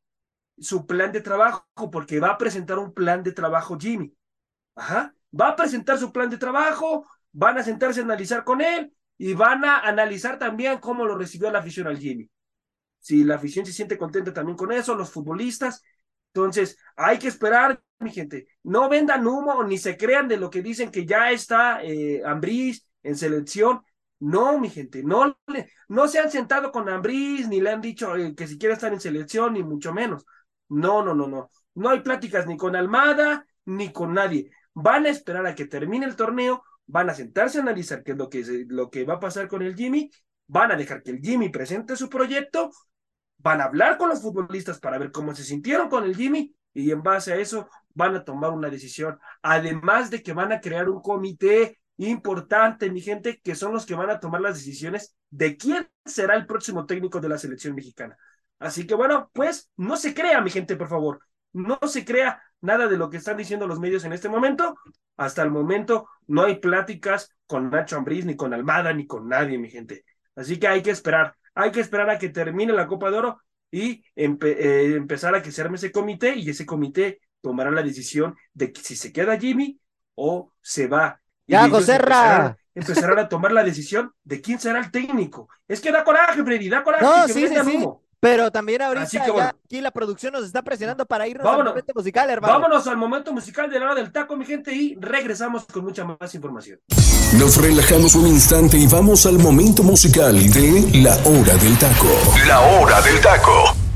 su plan de trabajo, porque va a presentar un plan de trabajo Jimmy. Ajá. Va a presentar su plan de trabajo, van a sentarse a analizar con él y van a analizar también cómo lo recibió la afición al Jimmy. Si la afición se siente contenta también con eso, los futbolistas, entonces, hay que esperar, mi gente. No vendan humo ni se crean de lo que dicen que ya está eh, Ambriz en selección. No, mi gente, no, no se han sentado con Ambriz ni le han dicho eh, que si quiere estar en selección, ni mucho menos. No, no, no, no. No hay pláticas ni con Almada ni con nadie. Van a esperar a que termine el torneo, van a sentarse a analizar qué es lo que, lo que va a pasar con el Jimmy, van a dejar que el Jimmy presente su proyecto van a hablar con los futbolistas para ver cómo se sintieron con el Jimmy y en base a eso van a tomar una decisión. Además de que van a crear un comité importante, mi gente, que son los que van a tomar las decisiones de quién será el próximo técnico de la selección mexicana. Así que bueno, pues no se crea, mi gente, por favor. No se crea nada de lo que están diciendo los medios en este momento. Hasta el momento no hay pláticas con Nacho Ambriz, ni con Almada, ni con nadie, mi gente. Así que hay que esperar, hay que esperar a que termine la Copa de Oro y eh, empezar a que se arme ese comité y ese comité tomará la decisión de si se queda Jimmy o se va. Ya, José empezarán, a tomar la decisión de quién será el técnico. Es que da coraje, Freddy, da coraje. No, sí, sí, sí. Pero también ahorita aquí la producción nos está presionando para irnos al momento musical, hermano. Vámonos al momento musical de la hora del taco, mi gente, y regresamos con mucha más información. Nos relajamos un instante y vamos al momento musical de La Hora del Taco. La Hora del Taco.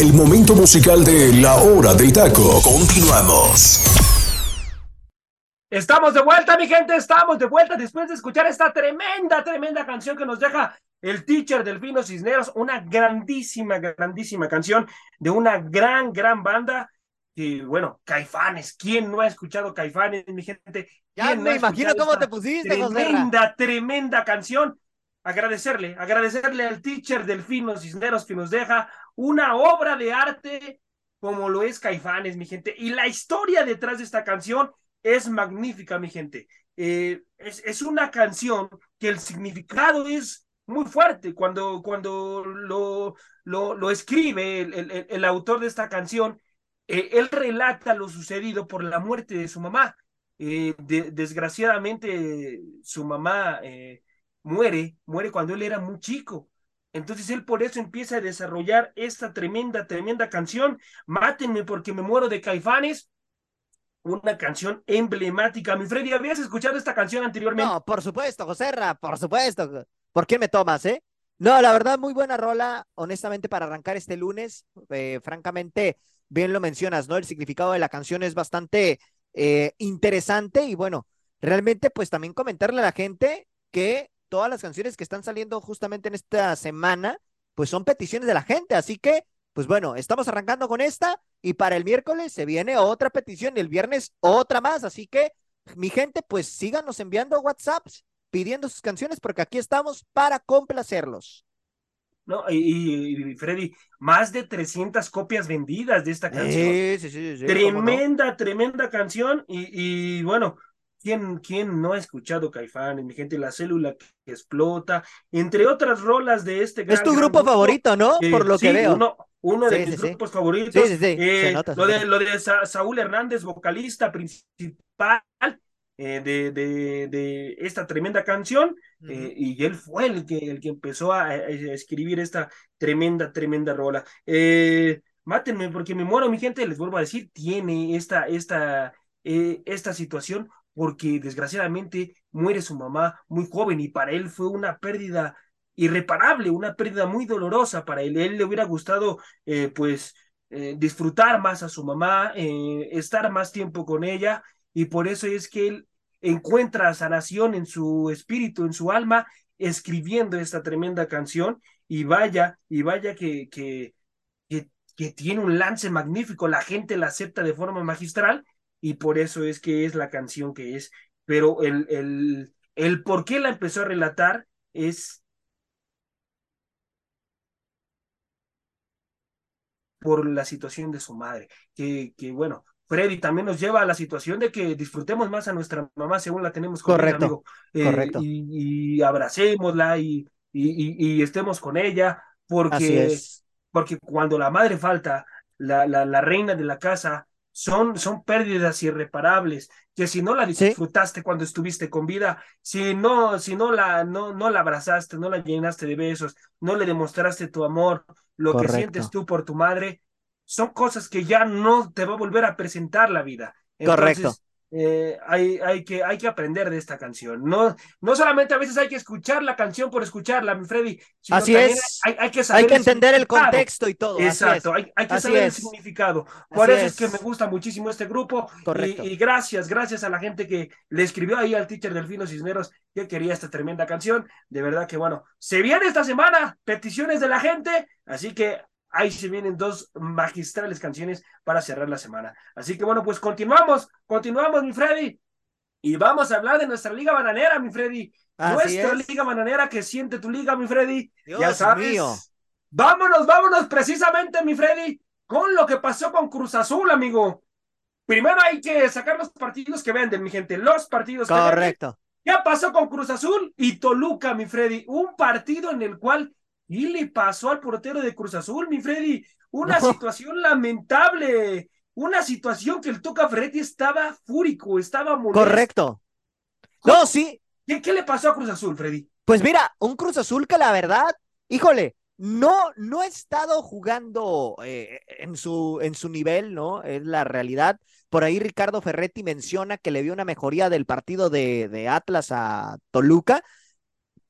El momento musical de La Hora del Taco. Continuamos. Estamos de vuelta, mi gente, estamos de vuelta después de escuchar esta tremenda, tremenda canción que nos deja el teacher Delfino Cisneros, una grandísima, grandísima canción de una gran, gran banda. Y bueno, Caifanes, ¿quién no ha escuchado Caifanes, mi gente? Ya me imagino cómo te pusiste, Tremenda, tremenda canción agradecerle, agradecerle al teacher Delfino Cisneros que nos deja una obra de arte como lo es Caifanes, mi gente. Y la historia detrás de esta canción es magnífica, mi gente. Eh, es, es, una canción que el significado es muy fuerte cuando, cuando lo, lo, lo escribe el, el, autor de esta canción. Eh, él relata lo sucedido por la muerte de su mamá. Eh, desgraciadamente, su mamá eh, muere, muere cuando él era muy chico. Entonces él por eso empieza a desarrollar esta tremenda, tremenda canción, Mátenme porque me muero de caifanes, una canción emblemática. Mi Freddy, ¿habías escuchado esta canción anteriormente? No, por supuesto, Joserra, por supuesto. ¿Por qué me tomas, eh? No, la verdad, muy buena rola, honestamente, para arrancar este lunes. Eh, francamente, bien lo mencionas, ¿no? El significado de la canción es bastante eh, interesante y bueno, realmente, pues también comentarle a la gente que todas las canciones que están saliendo justamente en esta semana, pues son peticiones de la gente. Así que, pues bueno, estamos arrancando con esta y para el miércoles se viene otra petición y el viernes otra más. Así que, mi gente, pues síganos enviando WhatsApps pidiendo sus canciones porque aquí estamos para complacerlos. No, y, Freddy, más de 300 copias vendidas de esta canción. Sí, sí, sí, tremenda, tremenda canción. Y, y bueno, ¿Quién, ¿Quién no ha escuchado Caifán? Mi gente, la célula que explota, entre otras rolas de este Es tu grupo favorito, ¿no? Por lo que veo. Uno, uno de mis grupos favoritos. Sí, sí, eh, lo, de, lo de Saúl Hernández, vocalista principal eh, de, de, de, esta tremenda canción, eh, y él fue el que, el que empezó a, escribir esta tremenda, tremenda rola. mátenme porque me muero, mi gente, les vuelvo a decir, tiene esta, esta, esta situación porque desgraciadamente muere su mamá muy joven y para él fue una pérdida irreparable, una pérdida muy dolorosa para él. Él le hubiera gustado eh, pues eh, disfrutar más a su mamá, eh, estar más tiempo con ella y por eso es que él encuentra sanación en su espíritu, en su alma, escribiendo esta tremenda canción y vaya, y vaya que, que, que, que tiene un lance magnífico, la gente la acepta de forma magistral y por eso es que es la canción que es. Pero el, el, el por qué la empezó a relatar es por la situación de su madre, que, que bueno, Freddy también nos lleva a la situación de que disfrutemos más a nuestra mamá según la tenemos con correcto, amigo. Eh, correcto. Y, y, abracémosla y, y, y, estemos con ella, porque, porque cuando la madre falta, la, la, la reina de la casa son, son pérdidas irreparables, que si no la disfrutaste cuando estuviste con vida, si no, si no la, no, no la abrazaste, no la llenaste de besos, no le demostraste tu amor, lo que sientes tú por tu madre, son cosas que ya no te va a volver a presentar la vida. Correcto. Eh, hay, hay, que, hay que aprender de esta canción. No, no solamente a veces hay que escuchar la canción por escucharla, mi Freddy. Así es. Hay, que saber hay que entender el, contexto y todo. Exacto, hay, que saber el significado. Por eso es. que me gusta muchísimo este grupo. Y, y, gracias, gracias a la gente que le escribió ahí al teacher Delfino Cisneros que quería esta tremenda canción. De verdad que bueno, se viene esta semana peticiones de la gente, así que ahí se vienen dos magistrales canciones para cerrar la semana. Así que bueno, pues continuamos, continuamos, mi Freddy. Y vamos a hablar de nuestra liga bananera, mi Freddy. nuestra liga bananera que siente tu liga, mi Freddy. ya sabes. Vámonos, vámonos precisamente, mi Freddy, con lo que pasó con Cruz Azul, amigo. Primero hay que sacar los partidos que venden, mi gente. Los partidos que venden. Correcto. Ya pasó con Cruz Azul y Toluca, mi Freddy. Un partido en el cual y le pasó al portero de Cruz Azul, mi Freddy. Una situación lamentable. Una situación que el Toca Ferretti estaba fúrico, estaba molesto. Correcto. No, sí. ¿Qué, ¿Qué, le pasó a Cruz Azul, Freddy? Pues mira, un Cruz Azul que la verdad, híjole, no, no ha estado jugando eh, en, su, en su nivel, ¿no? Es la realidad. Por ahí Ricardo Ferretti menciona que le vio una mejoría del partido de, de Atlas a Toluca,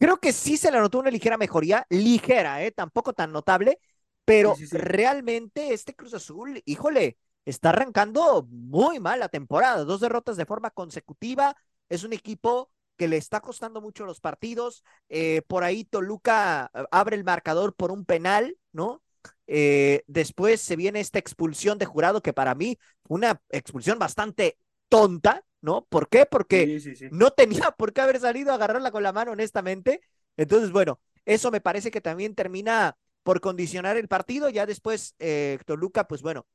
Creo que sí se le notó una ligera mejoría, ligera, ¿eh? tampoco tan notable, pero realmente este Cruz Azul, híjole, está arrancando muy mal la temporada, dos derrotas de forma consecutiva, es un equipo que le está costando mucho los partidos, eh, por ahí Toluca eh, abre el marcador por un penal, ¿no? Eh, después se viene esta expulsión de jurado que para mí una expulsión bastante tonta, ¿no? ¿Por qué? Porque no tenía por qué haber salido a agarrarla con la mano, honestamente. Entonces, bueno, eso me parece que también termina por condicionar el partido. Ya después, eh, Toluca, pues bueno,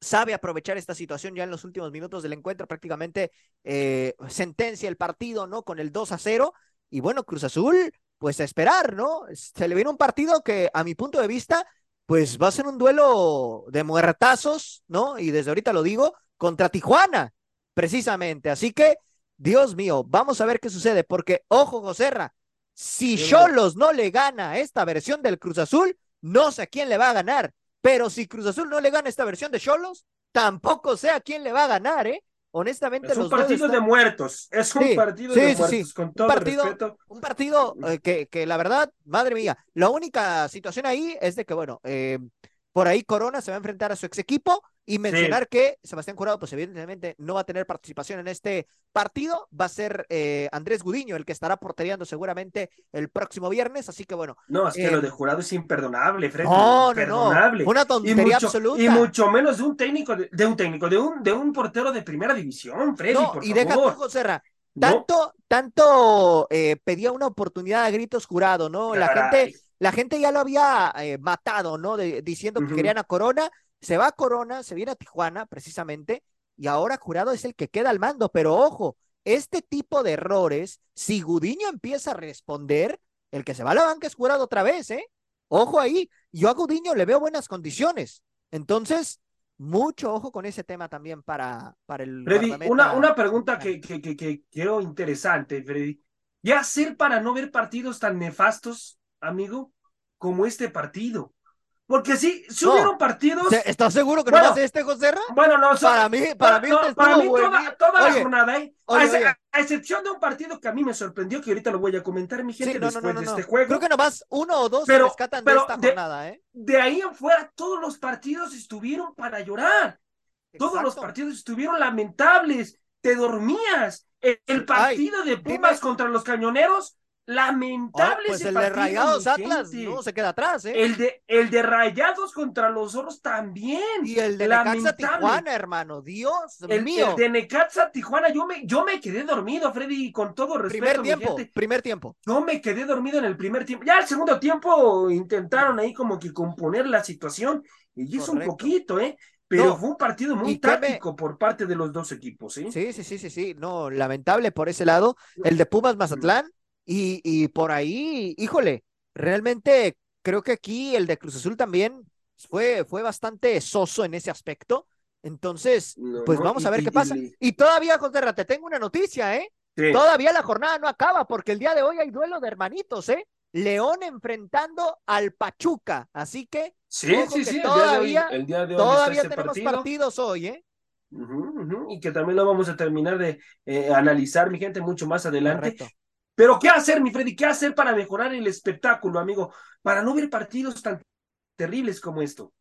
sabe aprovechar esta situación ya en los últimos minutos del encuentro, prácticamente eh, sentencia el partido, ¿no? Con el 2 a 0. Y bueno, Cruz Azul, pues a esperar, ¿no? Se le viene un partido que, a mi punto de vista, pues va a ser un duelo de muertazos, ¿no? Y desde ahorita lo digo, contra Tijuana, precisamente. Así que, Dios mío, vamos a ver qué sucede, porque, ojo, Joserra, si Cholos no le gana a esta versión del Cruz Azul, no sé a quién le va a ganar. Pero si Cruz Azul no le gana esta versión de Cholos, tampoco sé a quién le va a ganar, ¿eh? Honestamente, es un partido de muertos. Es un partido de muertos, con todo un partido, respeto. Un partido eh, que, que, la verdad, madre mía, la única situación ahí es de que, bueno, eh, por ahí Corona se va a enfrentar a su ex equipo y mencionar que Sebastián Curado, pues evidentemente no va a tener participación en este partido, va a ser eh, Andrés Gudiño el que estará porteriando seguramente el próximo viernes, así que bueno. No, es que lo de Jurado es imperdonable, Fred. No, imperdonable. no, una tontería absoluta. Y mucho menos de un técnico, de, un técnico, de un, de un portero de primera división, Freddy, no, por y deja tú, José tanto, tanto eh, pedía una oportunidad a gritos Jurado, ¿no? La gente, la gente ya lo había eh, matado, ¿no? diciendo que querían a Corona se va a Corona, se viene a Tijuana precisamente, y ahora Jurado es el que queda al mando, pero ojo, este tipo de errores, si Gudiño empieza a responder, el que se va a la banca es Jurado otra vez, ¿eh? Ojo ahí, yo a Gudiño le veo buenas condiciones. Entonces, mucho ojo con ese tema también para, para el. Freddy, una, una pregunta que, que, que, que creo interesante, Freddy. ¿Qué hacer para no ver partidos tan nefastos, amigo, como este partido? Porque sí, si hubieron partidos. ¿Estás seguro que no va a ser este, José Bueno, no, para mí, para mí, para mí toda, la jornada, ¿eh? a, excepción de un partido que a mí me sorprendió, que ahorita lo voy a comentar, mi gente, después de este juego. Creo que nomás uno o dos se rescatan de esta jornada, ¿eh? De ahí en fuera, todos los partidos estuvieron para llorar. Todos los partidos estuvieron lamentables. Te dormías. El, partido de Pumas contra los Cañoneros Lamentable pues el de Rayados Atlas no se queda atrás, ¿eh? El de, el de Rayados contra los Zorros también. Y el de Necaxa Tijuana, hermano, Dios el, mío. El de Necaxa Tijuana, yo me, yo me quedé dormido, Freddy, con todo respeto. Primer tiempo, primer tiempo. Yo me quedé dormido en el primer tiempo. Ya el segundo tiempo intentaron ahí como que componer la situación y hizo un poquito, ¿eh? Pero fue un partido muy táctico por parte de los dos equipos, ¿sí? Sí, sí, sí, sí, sí. No, lamentable por ese lado. El de Pumas Mazatlán y, y por ahí, híjole, realmente creo que aquí el de Cruz Azul también fue, fue bastante soso en ese aspecto. Entonces, pues vamos a ver qué pasa. Y todavía, José te tengo una noticia, ¿eh? Todavía la jornada no acaba porque el día de hoy hay duelo de hermanitos, ¿eh? León enfrentando al Pachuca. Así que, sí, sí, sí, todavía, el día de hoy, todavía tenemos partidos hoy, ¿eh? Y que también lo vamos a terminar de eh, analizar, mi gente, mucho más adelante. Pero ¿qué hacer, mi Freddy? ¿Qué hacer para mejorar el espectáculo, amigo? Para no ver partidos tan terribles como esto.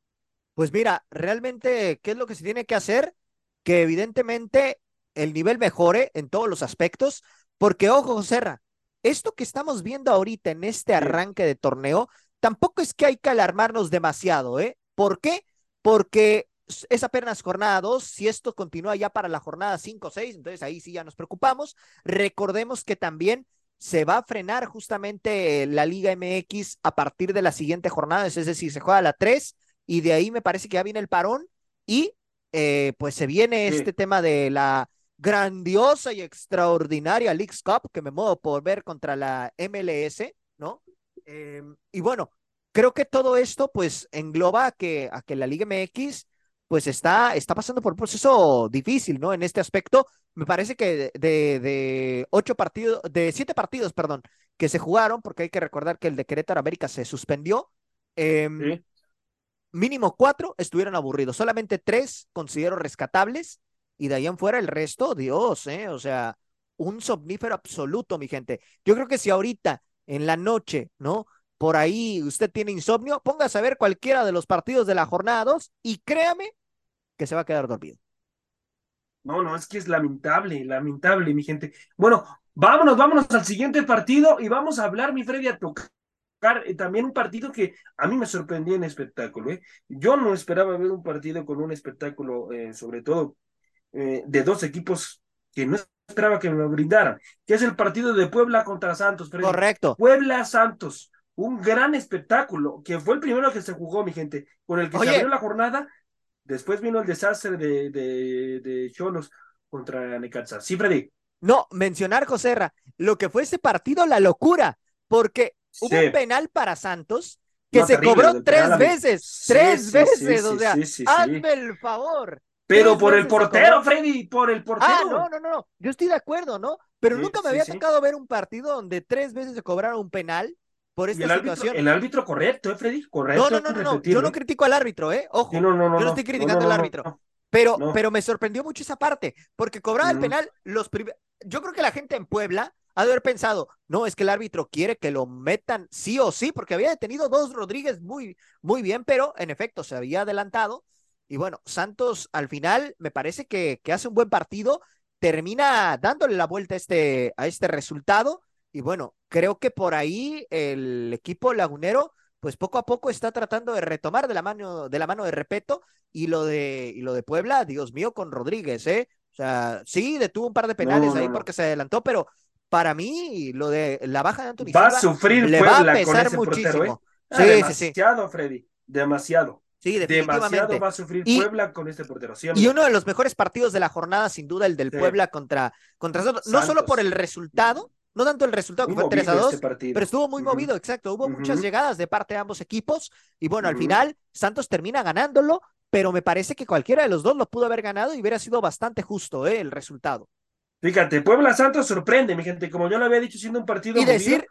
Pues mira, realmente, ¿qué es lo que se tiene que hacer? Que evidentemente el nivel mejore en todos los aspectos, porque ojo, Serra, esto que estamos viendo ahorita en este arranque de torneo, tampoco es que hay que alarmarnos demasiado, ¿eh? ¿Por qué? Porque es apenas jornada 2, si esto continúa ya para la jornada 5 o 6, entonces ahí sí ya nos preocupamos. Recordemos que también se va a frenar justamente la Liga MX a partir de la siguiente jornada, es decir, se juega la 3 y de ahí me parece que ya viene el parón y eh, pues se viene este tema de la grandiosa y extraordinaria Leagues Cup que me muevo por ver contra la MLS, ¿no? Em, y bueno, creo que todo esto pues engloba que, a que la Liga MX pues está, está pasando por un proceso difícil, ¿no? En este aspecto, me parece que de, de, ocho partidos, de siete partidos, perdón, que se jugaron, porque hay que recordar que el de Querétaro América se suspendió, em, mínimo cuatro estuvieron aburridos, solamente tres considero rescatables, y de ahí en fuera el resto, Dios, ¿eh? O sea, un somnífero absoluto, mi gente. Yo creo que si ahorita, en la noche, ¿no? Por ahí usted tiene insomnio, póngase a ver cualquiera de los partidos de la jornada 2 y créame que se va a quedar dormido. No, no, es que es lamentable, lamentable, mi gente. Bueno, vámonos, vámonos al siguiente partido y vamos a hablar, mi Freddy, a tocar eh, también un partido que a mí me sorprendió en espectáculo. ¿eh? Yo no esperaba ver un partido con un espectáculo, eh, sobre todo eh, de dos equipos que no esperaba que me lo brindaran, que es el partido de Puebla contra Santos. Freddy. Correcto. Puebla Santos, un gran espectáculo, que fue el primero que se jugó, mi gente, con el que se abrió la jornada Después vino el desastre de, de, Cholos contra Necaxa. Sí, Freddy. No, mencionar, Joserra, lo que fue ese partido, la locura. porque hubo un penal para Santos que se cobró tres veces, tres veces, o sea, hazme el favor. Pero por el portero, Freddy, por el portero. Ah, no, no, no, yo estoy de acuerdo, ¿no? Pero nunca me había tocado ver un partido donde tres veces se cobraron un penal por esta situación. el árbitro correcto, ¿eh, Freddy? Correcto. No, no, no, no, yo no critico al árbitro, ¿eh? Ojo, no, no, no, yo no estoy criticando al árbitro. Pero, pero me sorprendió mucho esa parte, porque cobraba el penal los Yo creo que la gente en Puebla ha de haber pensado, no, es que el árbitro quiere que lo metan sí o sí, porque había detenido dos Rodríguez muy, muy bien, pero en efecto se había adelantado. Y bueno, Santos al final me parece que, que hace un buen partido, termina dándole la vuelta a este, a este resultado. Y bueno, creo que por ahí el equipo lagunero, pues poco a poco está tratando de retomar de la mano de la mano de Repeto y lo de, y lo de Puebla, Dios mío, con Rodríguez, ¿eh? O sea, sí, detuvo un par de penales ahí porque se adelantó, pero para mí, lo de la baja de Anthony va a sufrir le va a pesar muchísimo. Ah, sí, demasiado, Freddy, demasiado. Sí, definitivamente. Demasiado va a sufrir Puebla con este portero. y uno de los mejores partidos de la jornada, sin duda, el del Puebla contra, contra No solo por el resultado, no tanto el resultado que fue 3 a 2, este pero estuvo muy movido, exacto. Hubo muchas llegadas de parte de ambos equipos. Y bueno, al final, Santos termina ganándolo, pero me parece que cualquiera de los dos lo pudo haber ganado y hubiera sido bastante justo ¿eh? el resultado. Fíjate, Puebla Santos sorprende, mi gente, como yo lo había dicho, siendo un partido. Y decir.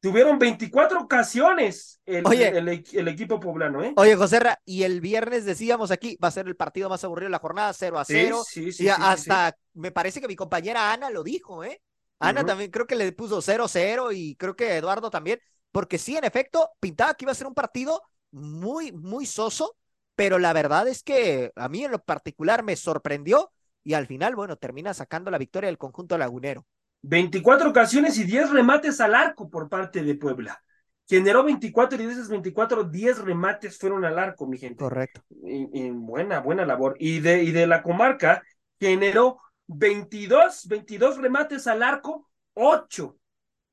Tuvieron 24 ocasiones el, el, equipo poblano, ¿eh? Oye, José, y el viernes decíamos aquí, va a ser el partido más aburrido de la jornada, 0 a 0. Sí, sí, y hasta me parece que mi compañera Ana lo dijo, ¿eh? Ana también creo que le puso 0-0 y creo que Eduardo también, porque sí, en efecto, pintaba que iba a ser un partido muy, muy soso, pero la verdad es que a mí en lo particular me sorprendió y al final, bueno, termina sacando la victoria del conjunto lagunero. 24 ocasiones y 10 remates al arco por parte de Puebla. Generó 24 y de esas 24, 10 remates fueron al arco, mi gente. Correcto. Y, buena, buena labor. Y de, y de la comarca generó 22, 22 remates al arco, 8,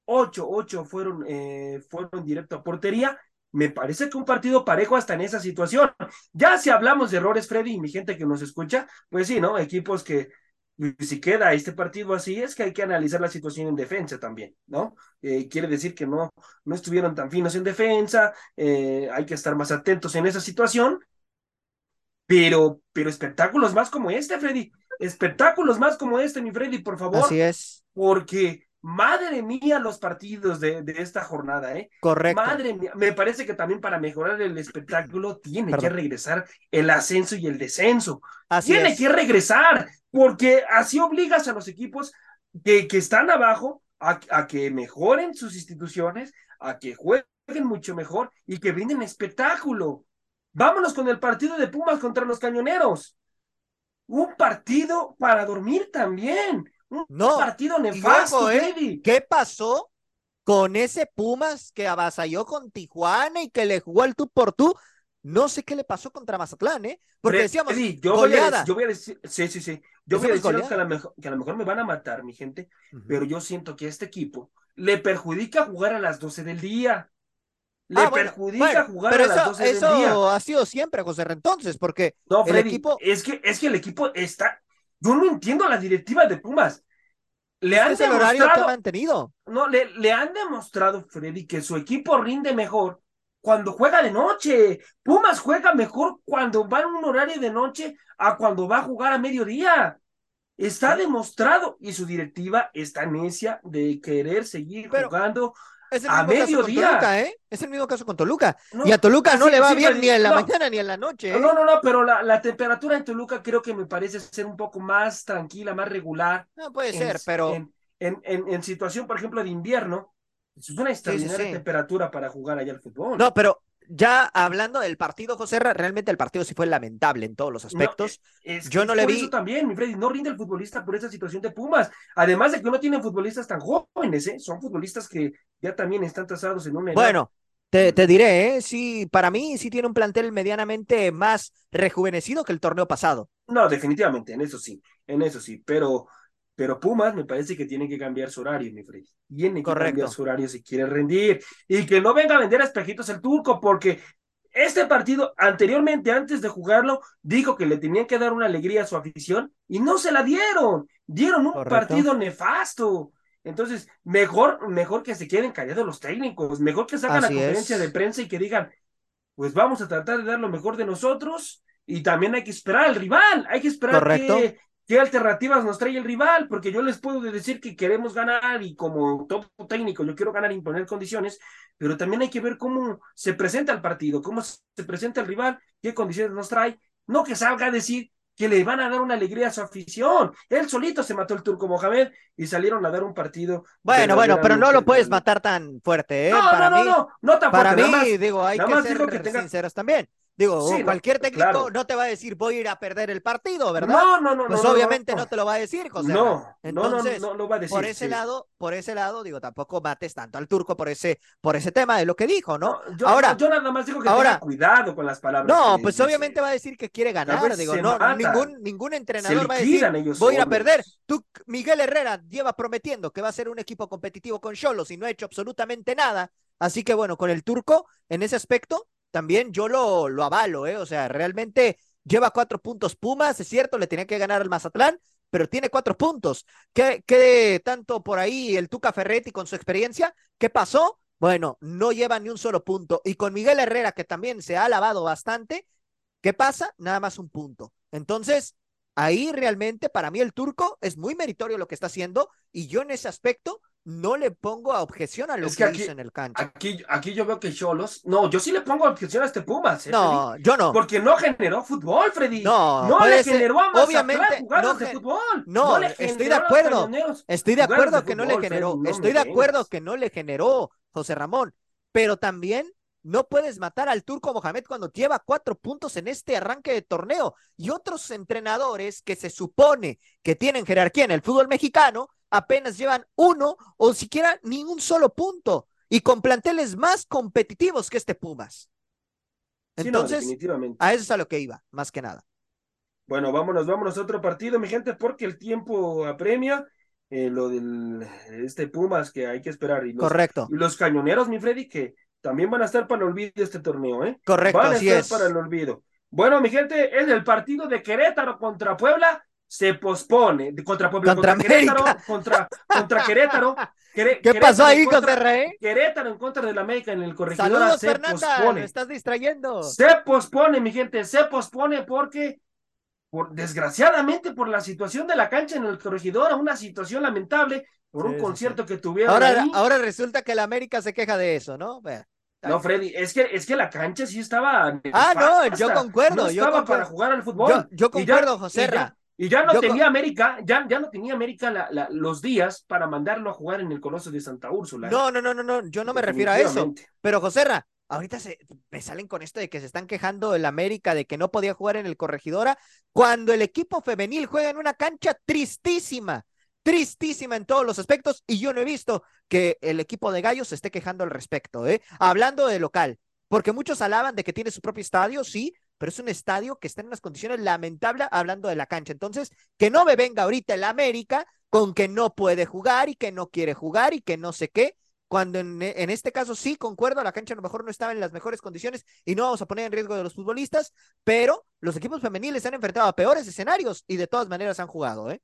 8, 8 fueron, eh, directo a portería me parece que un partido parejo hasta en esa situación. Ya si hablamos de errores, Freddy, y mi gente que nos escucha, pues sí, ¿no? Equipos que si queda este partido así, es que hay que analizar la situación en defensa también, ¿no? Eh, quiere decir que no, no estuvieron tan finos en defensa, eh, hay que estar más atentos en esa situación, pero, pero espectáculos más como este, Freddy, espectáculos más como este, mi Freddy, por favor. Así es. Porque Madre mía, los partidos de, de, esta jornada, ¿eh? Correcto. Madre mía, me parece que también para mejorar el espectáculo tiene que regresar el ascenso y el descenso. tiene que regresar, porque así obligas a los equipos que, que están abajo a, a, que mejoren sus instituciones, a que jueguen mucho mejor y que brinden espectáculo. Vámonos con el partido de Pumas contra los Cañoneros. Un partido para dormir también no, partido nefasto, ¿eh? ¿Qué pasó con ese Pumas que avasalló con Tijuana y que le jugó el tú por tú? No sé qué le pasó contra Mazatlán, ¿eh? Porque decíamos, yo, Voy a, yo voy a decir, sí, sí, sí. Yo voy a decir que a, lo mejor, que a lo mejor me van a matar, mi gente, pero yo siento que a este equipo le perjudica jugar a las 12 del día. Le ah, perjudica jugar a las 12 del día. Eso ha sido siempre, José entonces, porque no, el equipo. Es que, es que el equipo está yo no entiendo la directiva de Pumas. Le han demostrado, mantenido. No, le, le han demostrado, Freddy, que su equipo rinde mejor cuando juega de noche. Pumas juega mejor cuando va en un horario de noche a cuando va a jugar a mediodía. Está demostrado y su directiva está necia de querer seguir jugando es el a mediodía. ¿eh? Es el mismo caso con Toluca. y a Toluca no le va bien ni en la mañana ni en la noche. ¿eh? No, no, no, pero la, la, temperatura en Toluca creo que me parece ser un poco más tranquila, más regular. No puede ser, pero. En, en, en, situación, por ejemplo, de invierno, es una extraordinaria temperatura para jugar allá al fútbol. No, pero ya hablando del partido, José, realmente el partido sí fue lamentable en todos los aspectos. Yo no le vi. Eso también, mi Freddy, no rinde el futbolista por esa situación de Pumas. Además de que no tienen futbolistas tan jóvenes, ¿eh? son futbolistas que ya también están tasados en un. Bueno, te, te, diré, ¿eh? sí, para mí sí tiene un plantel medianamente más rejuvenecido que el torneo pasado. No, definitivamente, en eso sí, en eso sí, pero pero Pumas me parece que tiene que cambiar su horario, mi Freddy. Tiene que cambiar su horario si quiere rendir. Y que no venga a vender a espejitos el turco, porque este partido, anteriormente, antes de jugarlo, dijo que le tenían que dar una alegría a su afición y no se la dieron. Dieron un partido nefasto. Entonces, mejor, mejor que se queden callados los técnicos, mejor que sacan la conferencia de prensa y que digan, pues vamos a tratar de dar lo mejor de nosotros y también hay que esperar al rival, hay que esperar qué, qué alternativas nos trae el rival, porque yo les puedo decir que queremos ganar y como top técnico yo quiero ganar y imponer condiciones, pero también hay que ver cómo se presenta el partido, cómo se presenta el rival, qué condiciones nos trae, no que salga a decir que le van a dar una alegría a su afición. Él solito se mató el turco Mohamed y salieron a dar un partido. Bueno, bueno, pero no lo puedes matar tan fuerte, ¿eh? No, para no, mí, no, no, no tan Para fuerte, mí, nada más, digo, hay nada que más ser digo que tenga- sinceros también. Digo, Sí, no, cualquier técnico claro. no te va a decir voy a ir a perder el partido, ¿verdad? No, no, no, pues no, no, obviamente no. no, te lo va a decir, José. No, no, no, Entonces, no, no lo va a decir. por ese sí. lado, por ese lado, digo, tampoco mates tanto al turco por ese, por ese tema de lo que dijo, ¿no? No, yo, ahora, yo nada más digo que ahora- tenga cuidado con las palabras. no, que pues dice. obviamente va a decir que quiere ganar, digo, no, mata. ningún, ningún entrenador va a decir voy a ir a perder. Tú, Miguel Herrera lleva prometiendo que va a ser un equipo competitivo con Cholos y no ha hecho absolutamente nada. Así que bueno, con el turco, en ese aspecto, también yo lo, lo avalo, ¿eh? O sea, realmente lleva cuatro puntos Pumas, es cierto, le tenía que ganar al Mazatlán, pero tiene cuatro puntos. ¿Qué, qué tanto por ahí el Tuca Ferretti con su experiencia? ¿Qué pasó? Bueno, no lleva ni un solo punto. Y con Miguel Herrera, que también se ha alabado bastante, ¿qué pasa? Nada más un punto. Entonces, ahí realmente para mí el turco es muy meritorio lo que está haciendo y yo en ese aspecto no le pongo a objeción a lo Es que, que aquí- hizo en el cancha. Aquí, aquí yo veo que Cholos. No, yo sí le pongo objeción a este Pumas, ¿eh, Freddy? No, yo no. Porque no generó fútbol, Freddy. No, no le ser- generó a obviamente, no de fútbol. no, le estoy de acuerdo. Estoy de acuerdo que no le generó, Freddy, no estoy de acuerdo que no le generó José Ramón, pero también no puedes matar al turco Mohamed cuando lleva cuatro puntos en este arranque de torneo y otros entrenadores que se supone que tienen jerarquía en el fútbol mexicano apenas llevan uno o siquiera ni un solo punto y con planteles más competitivos que este Pumas. Sí, no, Entonces, a eso es a lo que iba, más que nada. Bueno, vámonos, vámonos a otro partido, mi gente, porque el tiempo apremia. eh, lo del este Pumas que hay que esperar. Y los, Correcto, y los cañoneros, mi Freddy, que también van a estar para el olvido de este torneo, ¿eh? correcto, Van a estar es. para el olvido. Bueno, mi gente, es el partido de Querétaro contra Puebla. Se pospone. De- Contra Puebla, Contra contra, Querétaro. Contra, contra Querétaro. Quere- ¿Qué pasó Querétaro ahí, en contra- José Rey? Querétaro en contra del América en el corregidor. Saludos, se Fernanda, pospone. lo estás distrayendo. Se pospone, mi gente, se pospone porque, por, desgraciadamente, por la situación de la cancha en el corregidor, una situación lamentable, por Sí, un sí, concierto que tuvieron Ahora, ahí. ahora resulta que el América se queja de eso, ¿no? Vea. No, Freddy, es que, es que la cancha sí estaba. Ah, no, yo concuerdo, No yo estaba concuerdo. para jugar al fútbol. Yo, yo concuerdo, José. Y ya no Yo tenía América, ya, ya no tenía América la- la- los días para mandarlo a jugar en el Coloso de Santa Úrsula. No, no, no, no, no, yo no me refiero a eso. Pero, José Ra, ahorita se, me salen con esto de que se están quejando el América de que no podía jugar en el Corregidora cuando el equipo femenil juega en una cancha tristísima, tristísima en todos los aspectos y yo no he visto que el equipo de Gallos se esté quejando al respecto, ¿eh? Hablando de local, porque muchos alaban de que tiene su propio estadio, sí, pero es un estadio que está en unas condiciones lamentables hablando de la cancha. Entonces, que no me venga ahorita el América con que no puede jugar y que no quiere jugar y que no sé qué, cuando en, este caso sí concuerdo, la cancha a lo mejor no estaba en las mejores condiciones y no vamos a poner en riesgo de los futbolistas, pero los equipos femeniles han enfrentado a peores escenarios y de todas maneras han jugado, ¿eh?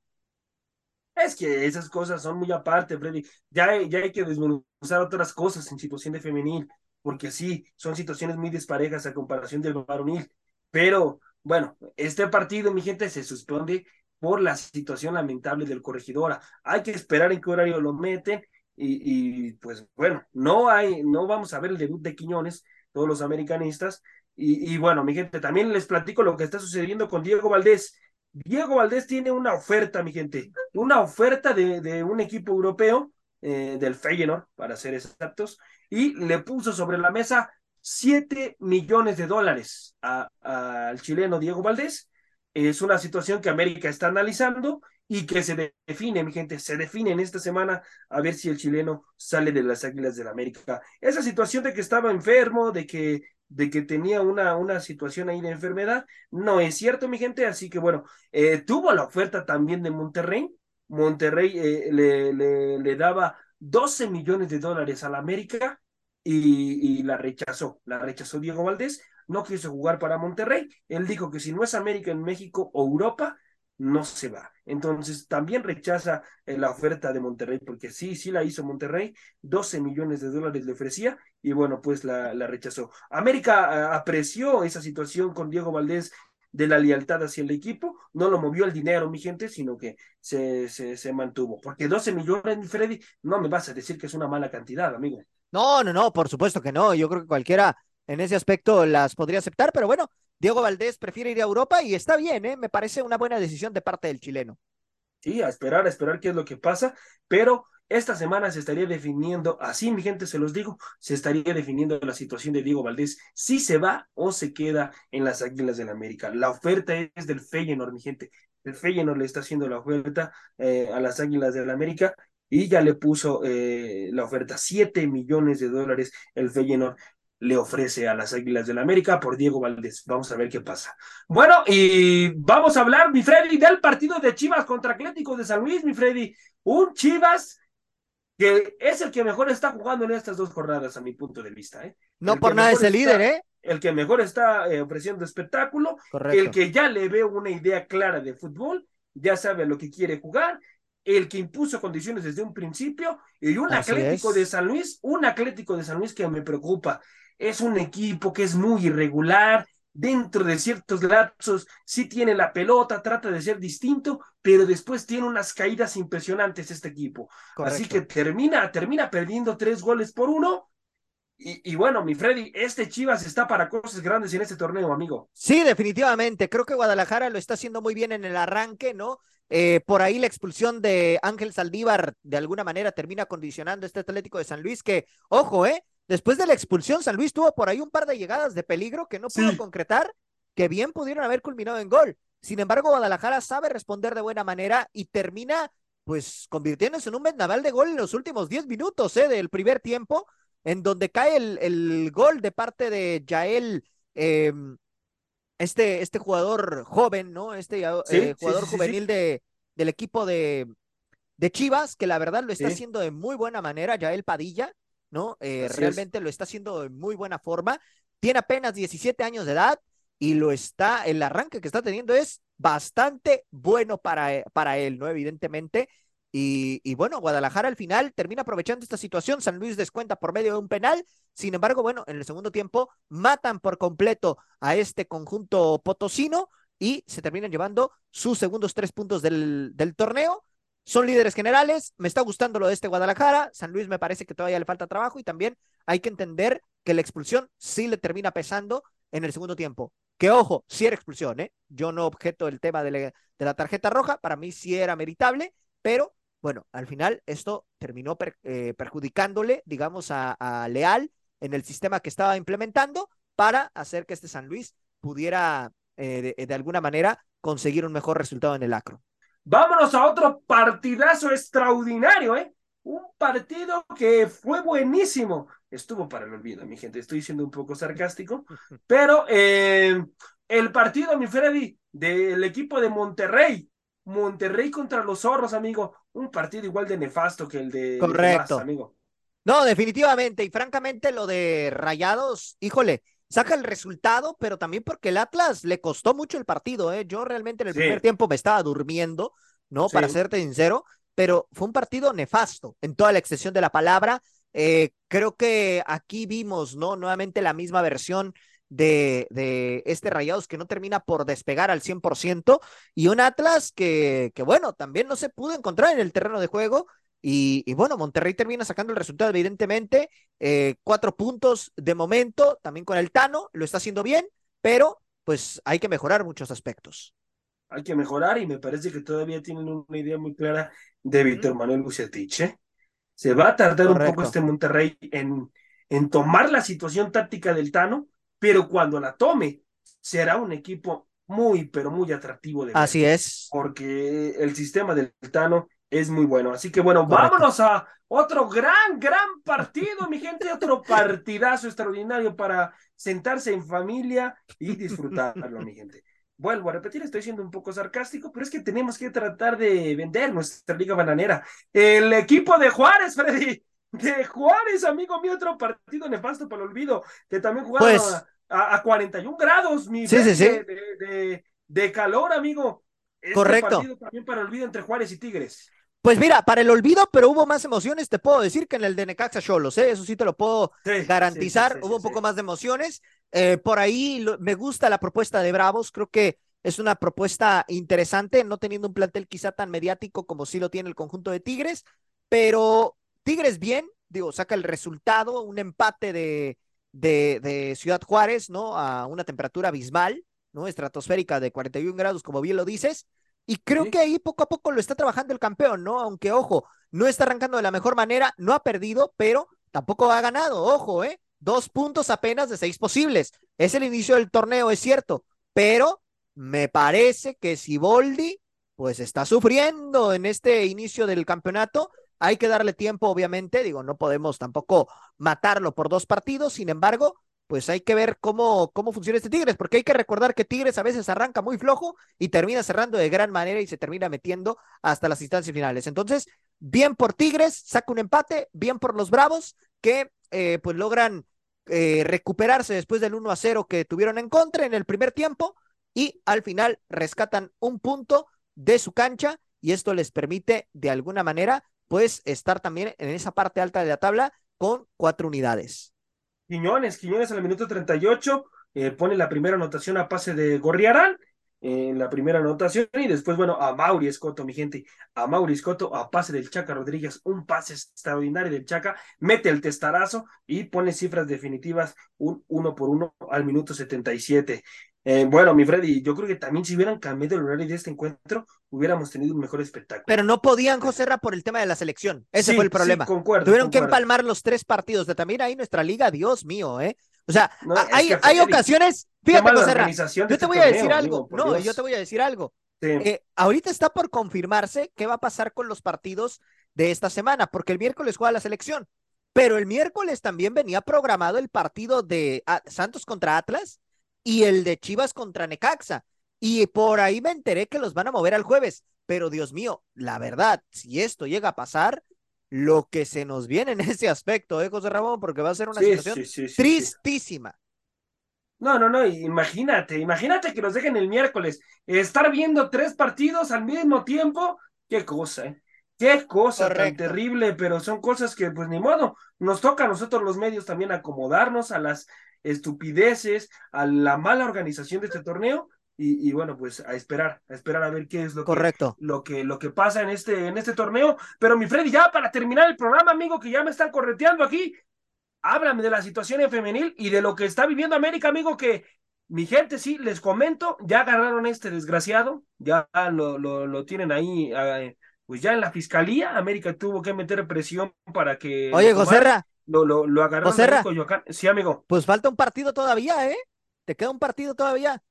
Es que esas cosas son muy aparte, Freddy. Ya, ya hay que desmenuzar otras cosas en situación de femenil, porque sí, son situaciones muy desparejas a comparación del varonil. Pero bueno, este partido, mi gente, se suspende por la situación lamentable del corregidora. Hay que esperar en qué horario lo meten y, y, pues bueno, no hay, no vamos a ver el debut de Quiñones, todos los americanistas. Y, y bueno, mi gente, también les platico lo que está sucediendo con Diego Valdés. Diego Valdés tiene una oferta, mi gente, una oferta de, de un equipo europeo, eh, del Feyenoord, para ser exactos, y le puso sobre la mesa 7 millones de dólares al chileno Diego Valdés. Es una situación que América está analizando y que se define, mi gente, se define en esta semana a ver si el chileno sale de las Águilas del América. Esa situación de que estaba enfermo, de que, de que tenía una, una situación ahí de enfermedad, no es cierto, mi gente, así que bueno, eh, tuvo la oferta también de Monterrey. Monterrey eh, le, le, le, daba 12 millones de dólares a la América y, la rechazó. La rechazó Diego Valdés, no quiso jugar para Monterrey. Él dijo que si no es América en México o Europa, no se va. Entonces también rechaza eh, la oferta de Monterrey, porque sí, sí la hizo Monterrey, 12 millones de dólares le ofrecía y bueno, pues la, rechazó. América ah, apreció esa situación con Diego Valdés de la lealtad hacia el equipo, no lo movió el dinero, mi gente, sino que se, se, se mantuvo. Porque 12 millones, Freddy, no me vas a decir que es una mala cantidad, amigo. No, no, no, por supuesto que no. Yo creo que cualquiera en ese aspecto las podría aceptar, pero bueno, Diego Valdés prefiere ir a Europa y está bien, ¿eh? me parece una buena decisión de parte del chileno. Sí, a esperar, a esperar qué es lo que pasa, pero esta semana se estaría definiendo, así mi gente se los digo, se estaría definiendo la situación de Diego Valdés, si se va o se queda en las Águilas del la América. La oferta es del Feyenoord, mi gente. El Feyenoord le está haciendo la oferta eh, a las Águilas del la América y ya le puso eh, la oferta 7 millones de dólares el Feyenoord le ofrece a las Águilas del la América por Diego Valdés. Vamos a ver qué pasa. Bueno, y vamos a hablar, mi Freddy, del partido de Chivas contra Atlético de San Luis, mi Freddy. Un Chivas que es el que mejor está jugando en estas dos jornadas, a mi punto de vista. ¿eh? No por nada es el líder, ¿eh? El que mejor está eh, ofreciendo espectáculo, el que ya le ve una idea clara de fútbol, ya sabe a lo que quiere jugar, el que impuso condiciones desde un principio, y un Atlético de San Luis, un Atlético de San Luis que me preocupa es un equipo que es muy irregular, dentro de ciertos lapsos sí tiene la pelota, trata de ser distinto, pero después tiene unas caídas impresionantes este equipo. Así que termina, termina perdiendo tres goles por uno. Y, y, bueno, mi Freddy, este Chivas está para cosas grandes en este torneo, amigo. Sí, definitivamente. Creo que Guadalajara lo está haciendo muy bien en el arranque, ¿no? Eh, por ahí la expulsión de Ángel Saldívar de alguna manera termina condicionando este Atlético de San Luis, que, ojo, ¿eh? Después de la expulsión, San Luis tuvo por ahí un par de llegadas de peligro que no pudo concretar, que bien pudieron haber culminado en gol. Sin embargo, Guadalajara sabe responder de buena manera y termina, pues, convirtiéndose en un vendaval de gol en los últimos 10 minutos ¿eh? del primer tiempo, en donde cae el, el gol de parte de Yael, em, este, este jugador joven, ¿no? Este eh, jugador juvenil de, del equipo de, de Chivas, que la verdad lo está haciendo de muy buena manera, Yael Padilla ¿no? Eh, realmente lo está haciendo de muy buena forma. Tiene apenas 17 años de edad y lo está, el arranque que está teniendo es bastante bueno para, eh, para él, ¿no? Evidentemente. Y, y, bueno, Guadalajara al final termina aprovechando esta situación. San Luis descuenta por medio de un penal. Sin embargo, bueno, en el segundo tiempo matan por completo a este conjunto potosino y se terminan llevando sus segundos tres puntos del, del torneo. Son líderes generales, me está gustando lo de este Guadalajara, San Luis me parece que todavía le falta trabajo y también hay que entender que la expulsión sí le termina pesando en el segundo tiempo. Que ojo, sí era expulsión, ¿eh? Yo no objeto el tema de, la tarjeta roja, para mí sí era meritable, pero bueno, al final esto terminó eh, perjudicándole, digamos, a, Leal en el sistema que estaba implementando para hacer que este San Luis pudiera eh, de, de alguna manera conseguir un mejor resultado en el acro. Vámonos a otro partidazo extraordinario, ¿eh? Un partido que fue buenísimo. Estuvo para el olvido, mi gente. Estoy siendo un poco sarcástico, pero eh, el partido, mi Freddy, del equipo de Monterrey. Monterrey contra los zorros, amigo. Un partido igual de nefasto que el de. Correcto. amigo. No, definitivamente. Y francamente, lo de Rayados, híjole, saca el resultado, pero también porque el Atlas le costó mucho el partido. ¿eh? Yo realmente en el primer tiempo me estaba durmiendo, ¿no? Para serte sincero, pero fue un partido nefasto en toda la extensión de la palabra. Eh, creo que aquí vimos, ¿no? Nuevamente la misma versión de, de este Rayados que no termina por despegar al 100% y un Atlas que, que, bueno, también no se pudo encontrar en el terreno de juego y, bueno, Monterrey termina sacando el resultado, evidentemente, eh, cuatro puntos de momento, también con el Tano, lo está haciendo bien, pero pues hay que mejorar muchos aspectos. Hay que mejorar y me parece que todavía tienen una idea muy clara de Víctor Manuel Bucetich. ¿eh? Se va a tardar un poco este Monterrey en, en tomar la situación táctica del Tano, pero cuando la tome, será un equipo muy, pero muy atractivo de ver. Así es. Porque el sistema del Tano es muy bueno. Así que bueno, vámonos a otro gran, gran partido, mi gente, otro partidazo extraordinario para sentarse en familia y disfrutarlo, mi gente. Vuelvo a repetir, estoy siendo un poco sarcástico, pero es que tenemos que tratar de vender nuestra liga bananera. El equipo de Juárez, Freddy, de Juárez, amigo mío, otro partido nefasto para el olvido, que también jugaron pues a, 41 grados, mi sí, sí, de, de, de calor, amigo este Correcto. partido también para olvido entre Juárez y Tigres. Pues mira, para el olvido, pero hubo más emociones, te puedo decir que en el de Necaxa Cholos, ¿eh? eso sí te lo puedo Sí, garantizar, sí, sí, sí, hubo un poco más de emociones. Eh, por ahí lo- me gusta la propuesta de Bravos, creo que es una propuesta interesante, no teniendo un plantel quizá tan mediático como sí lo tiene el conjunto de Tigres, pero Tigres bien, digo, saca el resultado, un empate de, de, de Ciudad Juárez, ¿no? A una temperatura abismal, ¿no? Estratosférica de 41 grados, como bien lo dices. Y creo Sí. que ahí poco a poco lo está trabajando el campeón, ¿no? Aunque, ojo, no está arrancando de la mejor manera, no ha perdido, pero tampoco ha ganado, ojo, ¿eh? Dos puntos apenas de seis posibles. Es el inicio del torneo, es cierto, pero me parece que Siboldi, pues está sufriendo en este inicio del campeonato. Hay que darle tiempo, obviamente, digo, no podemos tampoco matarlo por dos partidos, sin embargo, pues hay que ver cómo, cómo funciona este Tigres, porque hay que recordar que Tigres a veces arranca muy flojo y termina cerrando de gran manera y se termina metiendo hasta las instancias finales. Entonces, bien por Tigres, saca un empate, bien por los Bravos, que eh, pues logran eh, recuperarse después del 1 a 0 que tuvieron en contra en el primer tiempo y al final rescatan un punto de su cancha y esto les permite de alguna manera pues estar también en esa parte alta de la tabla con cuatro unidades. Quiñones, Quiñones al minuto 38 eh, pone la primera anotación a pase de Gorriarán en la primera anotación y después, bueno, a Mauri Escoto, mi gente, a Mauri Escoto a pase del Chaca Rodríguez, un pase extraordinario del Chaca, mete el testarazo y pone cifras definitivas un uno por uno al minuto 77. Eh, bueno, mi Freddy, yo creo que también si hubieran cambiado el horario de este encuentro, hubiéramos tenido un mejor espectáculo. Pero no podían, José Ra, por el tema de la selección. Ese Sí, fue el sí, problema. concuerdo, Tuvieron que empalmar los tres partidos de también ahí nuestra liga, Dios mío, ¿eh? O sea, No, hay, que, hay Freddy, ocasiones, fíjate, José Ra, yo te este voy a decir torneo, algo, amigo, no, Dios. yo te voy a decir algo. Sí. Eh, ahorita está por confirmarse qué va a pasar con los partidos de esta semana, porque el miércoles juega la selección, pero el miércoles también venía programado el partido de ah, Santos contra Atlas y el de Chivas contra Necaxa. Y por ahí me enteré que los van a mover al jueves, pero Dios mío, la verdad, si esto llega a pasar, lo que se nos viene en ese aspecto, ¿eh, José Ramón? Porque va a ser una Sí, situación sí, sí, tristísima. No, no, no, imagínate, imagínate que nos dejen el miércoles estar viendo tres partidos al mismo tiempo. Qué cosa, ¿eh? Qué cosa Correcto. tan terrible, pero son cosas que, pues ni modo, nos toca a nosotros los medios también acomodarnos a las estupideces, a la mala organización de este torneo y, y bueno, pues a esperar, a esperar a ver qué es lo que, Correcto. lo que, lo que pasa en este, en este torneo. Pero mi Freddy, ya para terminar el programa, amigo, que ya me están correteando aquí, háblame de la situación en femenil y de lo que está viviendo América, amigo, que mi gente, sí, les comento, ya agarraron a este desgraciado, ya lo, lo, lo tienen ahí, eh, pues ya en la fiscalía, América tuvo que meter presión para que... Oye, José. Ra, Lo, lo, lo agarraron José ahí en Ra. Coyoacán. Sí, amigo. pues falta un partido todavía, ¿eh? Te queda un partido todavía.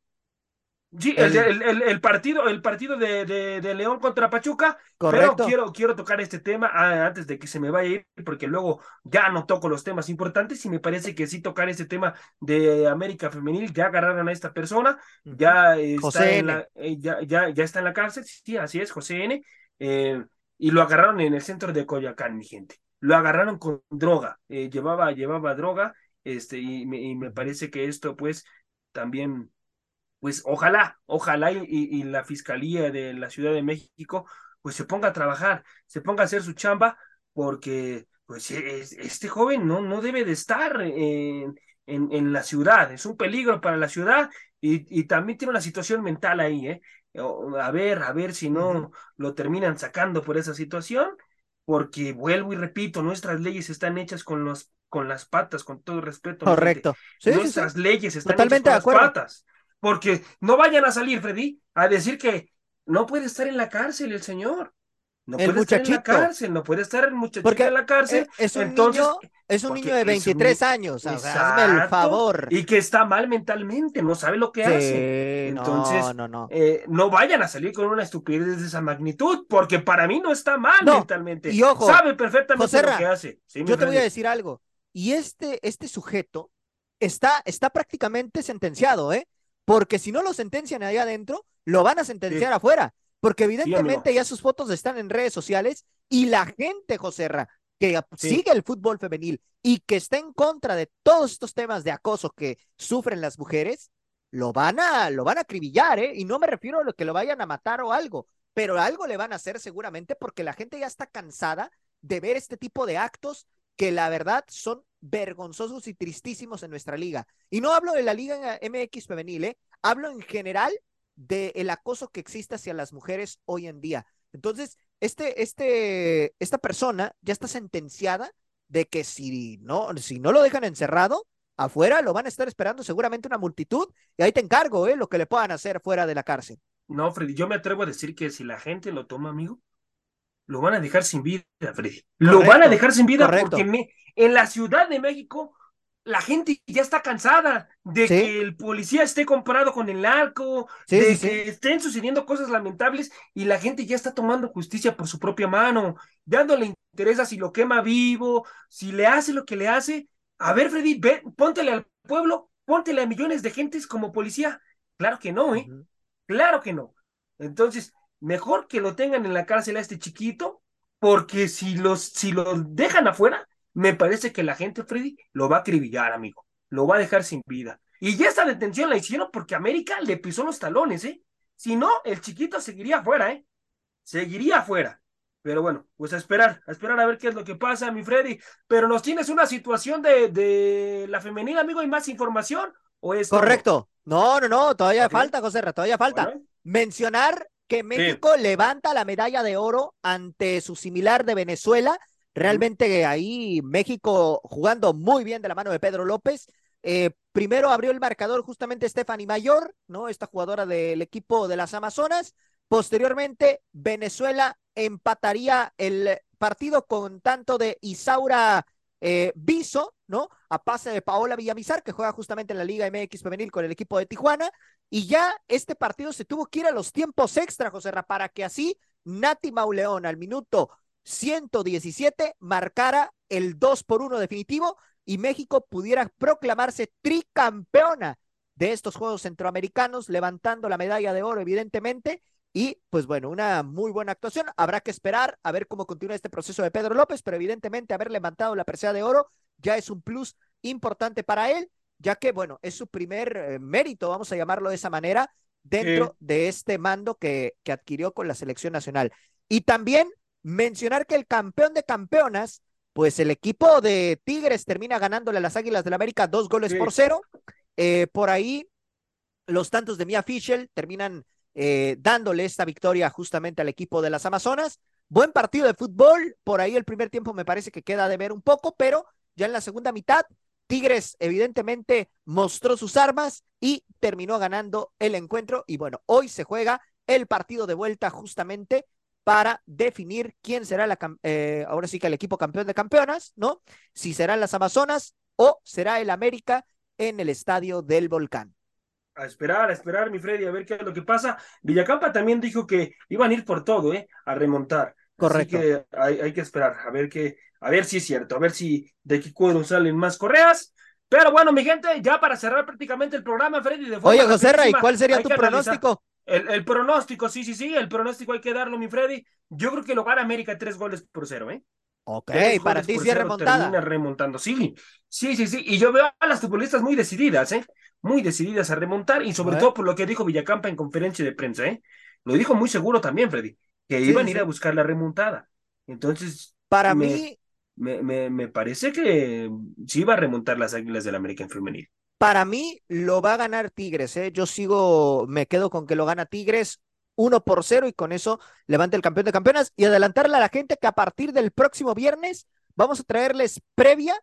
Sí, el, El- el, partido, el partido de, de, de León contra Pachuca, Correcto. pero quiero, quiero tocar este tema ah, antes de que se me vaya a ir, porque luego ya no toco los temas importantes y me parece que sí tocar este tema de América Femenil, ya agarraron a esta persona, ya está, José en la, eh, ya, ya, ya está en la cárcel, sí, así es, José N. eh, y lo agarraron en el centro de Coyoacán, mi gente. Lo agarraron con droga, eh, llevaba, llevaba droga, este, y me, y me parece que esto, pues, también pues ojalá, ojalá y, y, la Fiscalía de la Ciudad de México pues se ponga a trabajar, se ponga a hacer su chamba, porque pues es, este joven no, no debe de estar en, en, en, la ciudad, es un peligro para la ciudad y, y también tiene una situación mental ahí, ¿eh? A ver, a ver si no lo terminan sacando por esa situación, porque vuelvo y repito, nuestras leyes están hechas con los con las patas, con todo respeto. Correcto. Sí, nuestras sí, sí. leyes están Totalmente hechas con de las patas. Porque no vayan a salir, Freddy, a decir que no puede estar en la cárcel el señor. No el puede muchachito. estar en la cárcel, no puede estar el muchachito porque en la cárcel. Es un Entonces, niño, es un niño de 23 un, años, o sea, hazme el favor. Y que está mal mentalmente, no sabe lo que sí, hace. Entonces, no, no, no. Eh, no vayan a salir con una estupidez de esa magnitud, porque para mí no está mal no. mentalmente. Y ojo, sabe perfectamente Joserra, lo que hace. Sí, yo te voy a decir algo. Y este, este sujeto está, está prácticamente sentenciado, ¿eh? Porque si no lo sentencian ahí adentro, lo van a sentenciar Sí. afuera. Porque evidentemente Sí, ya sus fotos están en redes sociales y la gente, Joserra, que Sí. sigue el fútbol femenil y que está en contra de todos estos temas de acoso que sufren las mujeres, lo van a, lo van a acribillar, ¿eh? Y no me refiero a lo que lo vayan a matar o algo, pero algo le van a hacer seguramente porque la gente ya está cansada de ver este tipo de actos que la verdad son vergonzosos y tristísimos en nuestra liga. Y no hablo de la liga MX femenil, ¿eh? hablo en general del acoso que existe hacia las mujeres hoy en día. Entonces, este, este, esta persona ya está sentenciada de que si no, si no lo dejan encerrado, afuera lo van a estar esperando seguramente una multitud y ahí te encargo, ¿eh? Lo que le puedan hacer fuera de la cárcel. No, Freddy, yo me atrevo a decir que si la gente lo toma, amigo, lo van a dejar sin vida, Freddy. lo van a dejar sin vida porque en la Ciudad de México la gente ya está cansada de que el policía esté comparado con el narco, de que estén sucediendo cosas lamentables y la gente ya está tomando justicia por su propia mano, dándole interés a si lo quema vivo, si le hace lo que le hace. A ver, Freddy, ve, póntele al pueblo, póntele a millones de gentes como policía. Claro que no, ¿eh? Claro que no. Entonces, mejor que lo tengan en la cárcel a este chiquito, porque si los, si lo dejan afuera, me parece que la gente, Freddy, lo va a acribillar, amigo. Lo va a dejar sin vida. Y ya esta detención la hicieron porque América le pisó los talones, ¿eh? Si no, el chiquito seguiría afuera, ¿eh? Seguiría afuera. Pero bueno, pues a esperar, a esperar a ver qué es lo que pasa, mi Freddy. Pero nos tienes una situación de, de la femenina, amigo, ¿y más información? ¿O es Correcto. No, no, no, todavía falta, José, todavía falta. Mencionar que México levanta la medalla de oro ante su similar de Venezuela Realmente ahí México jugando muy bien de la mano de Pedro López. Eh, primero abrió el marcador justamente Stephanie Mayor, ¿no? Esta jugadora del equipo de las Amazonas. Posteriormente, Venezuela empataría el partido con tanto de Isaura eh, Biso, ¿no? A pase de Paola Villamizar, que juega justamente en la Liga MX Femenil con el equipo de Tijuana. Y ya este partido se tuvo que ir a los tiempos extra, José Ra, para que así Nati Mauleón al minuto 117 marcara el 2 por 1 definitivo y México pudiera proclamarse tricampeona de estos Juegos Centroamericanos, levantando la medalla de oro, evidentemente. Y pues bueno, una muy buena actuación. Habrá que esperar a ver cómo continúa este proceso de Pedro López, pero evidentemente haber levantado la presea de oro ya es un plus importante para él, ya que bueno, es su primer eh, mérito, vamos a llamarlo de esa manera, dentro de este mando que, que adquirió con la selección nacional. Y también Mencionar que el campeón de campeonas, pues el equipo de Tigres termina ganándole a las Águilas del la América dos goles por cero. Eh, por ahí, los tantos de Mia Fischel terminan eh, dándole esta victoria justamente al equipo de las Amazonas. Buen partido de fútbol, por ahí el primer tiempo me parece que queda de ver un poco, pero ya en la segunda mitad, Tigres evidentemente mostró sus armas y terminó ganando el encuentro. Y bueno, hoy se juega el partido de vuelta justamente para definir quién será la, eh, ahora sí que el equipo campeón de campeonas, ¿no? Si serán las Amazonas o será el América en el estadio del Volcán. A esperar, a esperar, mi Freddy, a ver qué es lo que pasa. Villacampa también dijo que iban a ir por todo, ¿eh? A remontar. Correcto. Así que hay, que esperar, a ver qué, a ver si es cierto, a ver si de qué cuero salen más correas. Pero bueno, mi gente, ya para cerrar prácticamente el programa, Freddy. De Oye, José Rey, ¿cuál sería tu pronóstico? El, pronóstico, sí, sí, sí, el pronóstico hay que darlo, mi Freddy. Yo creo que lo gana América tres goles por cero, ¿eh? Ok, para ti sí es remontada. Termina remontando, sí, sí, sí, sí. Y yo veo a las futbolistas muy decididas, ¿eh? Muy decididas a remontar y sobre todo por lo que dijo Villacampa en conferencia de prensa, ¿eh? Lo dijo muy seguro también, Freddy, que iban a ir a buscar la remontada. Entonces. Para mí. Me, me, me parece que sí iba a remontar las águilas del América en femenil. Para mí lo va a ganar Tigres, ¿eh? Yo sigo, me quedo con que lo gana Tigres uno por cero y con eso levanta el campeón de campeonas y adelantarle a la gente que a partir del próximo viernes vamos a traerles previa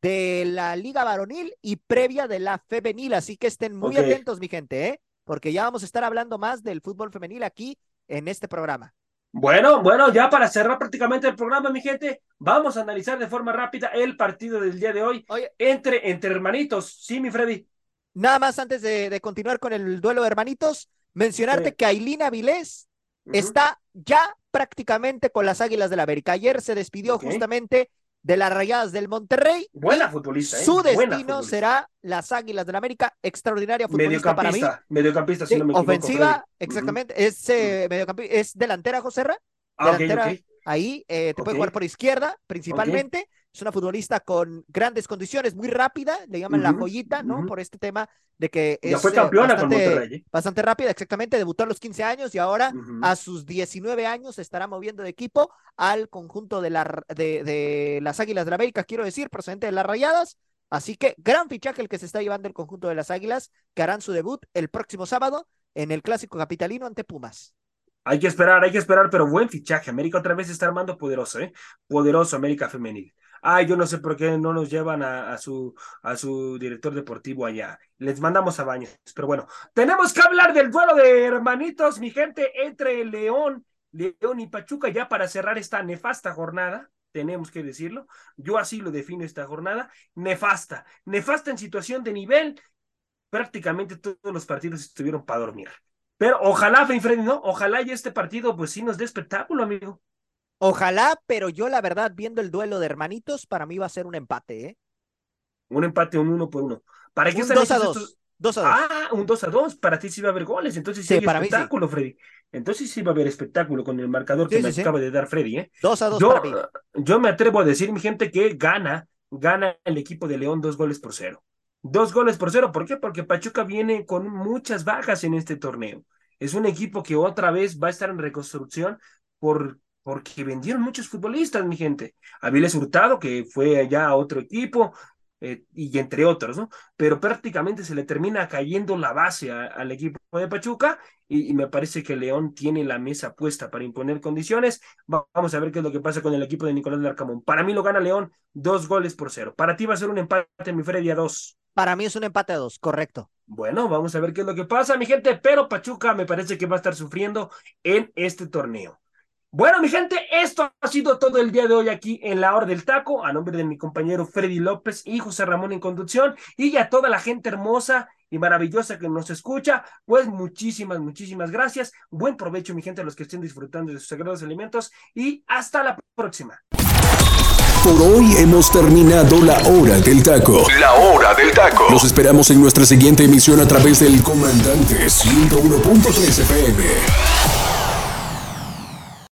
de la Liga Varonil y previa de la Femenil, así que estén muy atentos, mi gente, ¿eh? Porque ya vamos a estar hablando más del fútbol femenil aquí en este programa. Bueno, bueno, ya para cerrar prácticamente el programa, mi gente, vamos a analizar de forma rápida el partido del día de hoy entre, entre hermanitos. Sí, mi Freddy. Nada más antes de, continuar con el duelo de hermanitos, mencionarte que Ailina Vilés está ya prácticamente con las Águilas del la América. Ayer se despidió justamente de las Rayadas del Monterrey. Buena futbolista. ¿eh? Su destino será las Águilas del la América. Extraordinaria futbolista para mí. Mediocampista, si no me Ofensiva, exactamente. Es, eh, es delantera, José Ra. Ah, delantera, Ahí eh, te puede jugar por izquierda, principalmente. Es una futbolista con grandes condiciones, muy rápida, le llaman la joyita, ¿no? Por este tema de que ya fue eh, campeona con Monterrey. ¿eh? Bastante rápida, exactamente. Debutó a los 15 años y ahora a sus 19 años se estará moviendo de equipo al conjunto de, la, de, de las Águilas de la América, quiero decir, procedente de las Rayadas. Así que gran fichaje el que se está llevando el conjunto de las Águilas, que harán su debut el próximo sábado en el Clásico Capitalino ante Pumas. Hay que esperar, hay que esperar, pero buen fichaje. América otra vez está armando poderoso, ¿eh? Poderoso América Femenil. Ay, yo no sé por qué no nos llevan a, su, a su director deportivo allá. Les mandamos a baños. Pero bueno, tenemos que hablar del duelo de hermanitos, mi gente, entre León, León y Pachuca, ya para cerrar esta nefasta jornada. Tenemos que decirlo. Yo así lo defino esta jornada. Nefasta. Nefasta en situación de nivel. Prácticamente todos los partidos estuvieron para dormir. Pero ojalá, Freddy, ¿no? Ojalá y este partido, pues sí nos dé espectáculo, amigo. Ojalá, pero yo la verdad, viendo el duelo de hermanitos, para mí va a ser un empate, ¿eh? Un empate, un uno por uno. ¿Para qué un 2 a 2. Dos a dos. Ah, un 2 a 2. Para ti sí va a haber goles. Entonces sí, hay espectáculo, Freddy. Entonces sí va a haber espectáculo con el marcador que me acaba de dar Freddy, ¿eh? 2 a 2 yo, para mí. Yo me atrevo a decir, mi gente, que gana, gana el equipo de León dos goles por cero. Dos goles por cero. ¿Por qué? Porque Pachuca viene con muchas bajas en este torneo. Es un equipo que otra vez va a estar en reconstrucción por, porque vendieron muchos futbolistas, mi gente. Aviles Hurtado, que fue allá a otro equipo, eh, y entre otros, ¿no? Pero prácticamente se le termina cayendo la base al equipo de Pachuca y, me parece que León tiene la mesa puesta para imponer condiciones. vamos a ver qué es lo que pasa con el equipo de Nicolás Larcamón. Para mí lo gana León dos goles por cero. Para ti va a ser un empate, mi Freddy, a dos. Para mí es un empate a dos, correcto. Bueno, vamos a ver qué es lo que pasa, mi gente, pero Pachuca me parece que va a estar sufriendo en este torneo. Bueno, mi gente, esto ha sido todo el día de hoy aquí en la hora del taco, a nombre de mi compañero Freddy López y José Ramón en conducción, y a toda la gente hermosa y maravillosa que nos escucha, pues muchísimas, muchísimas gracias. Buen provecho, mi gente, a los que estén disfrutando de sus sagrados alimentos, y hasta la próxima. Por hoy hemos terminado la hora del taco. La hora del taco. Los esperamos en nuestra siguiente emisión a través del Comandante 101.3 FM.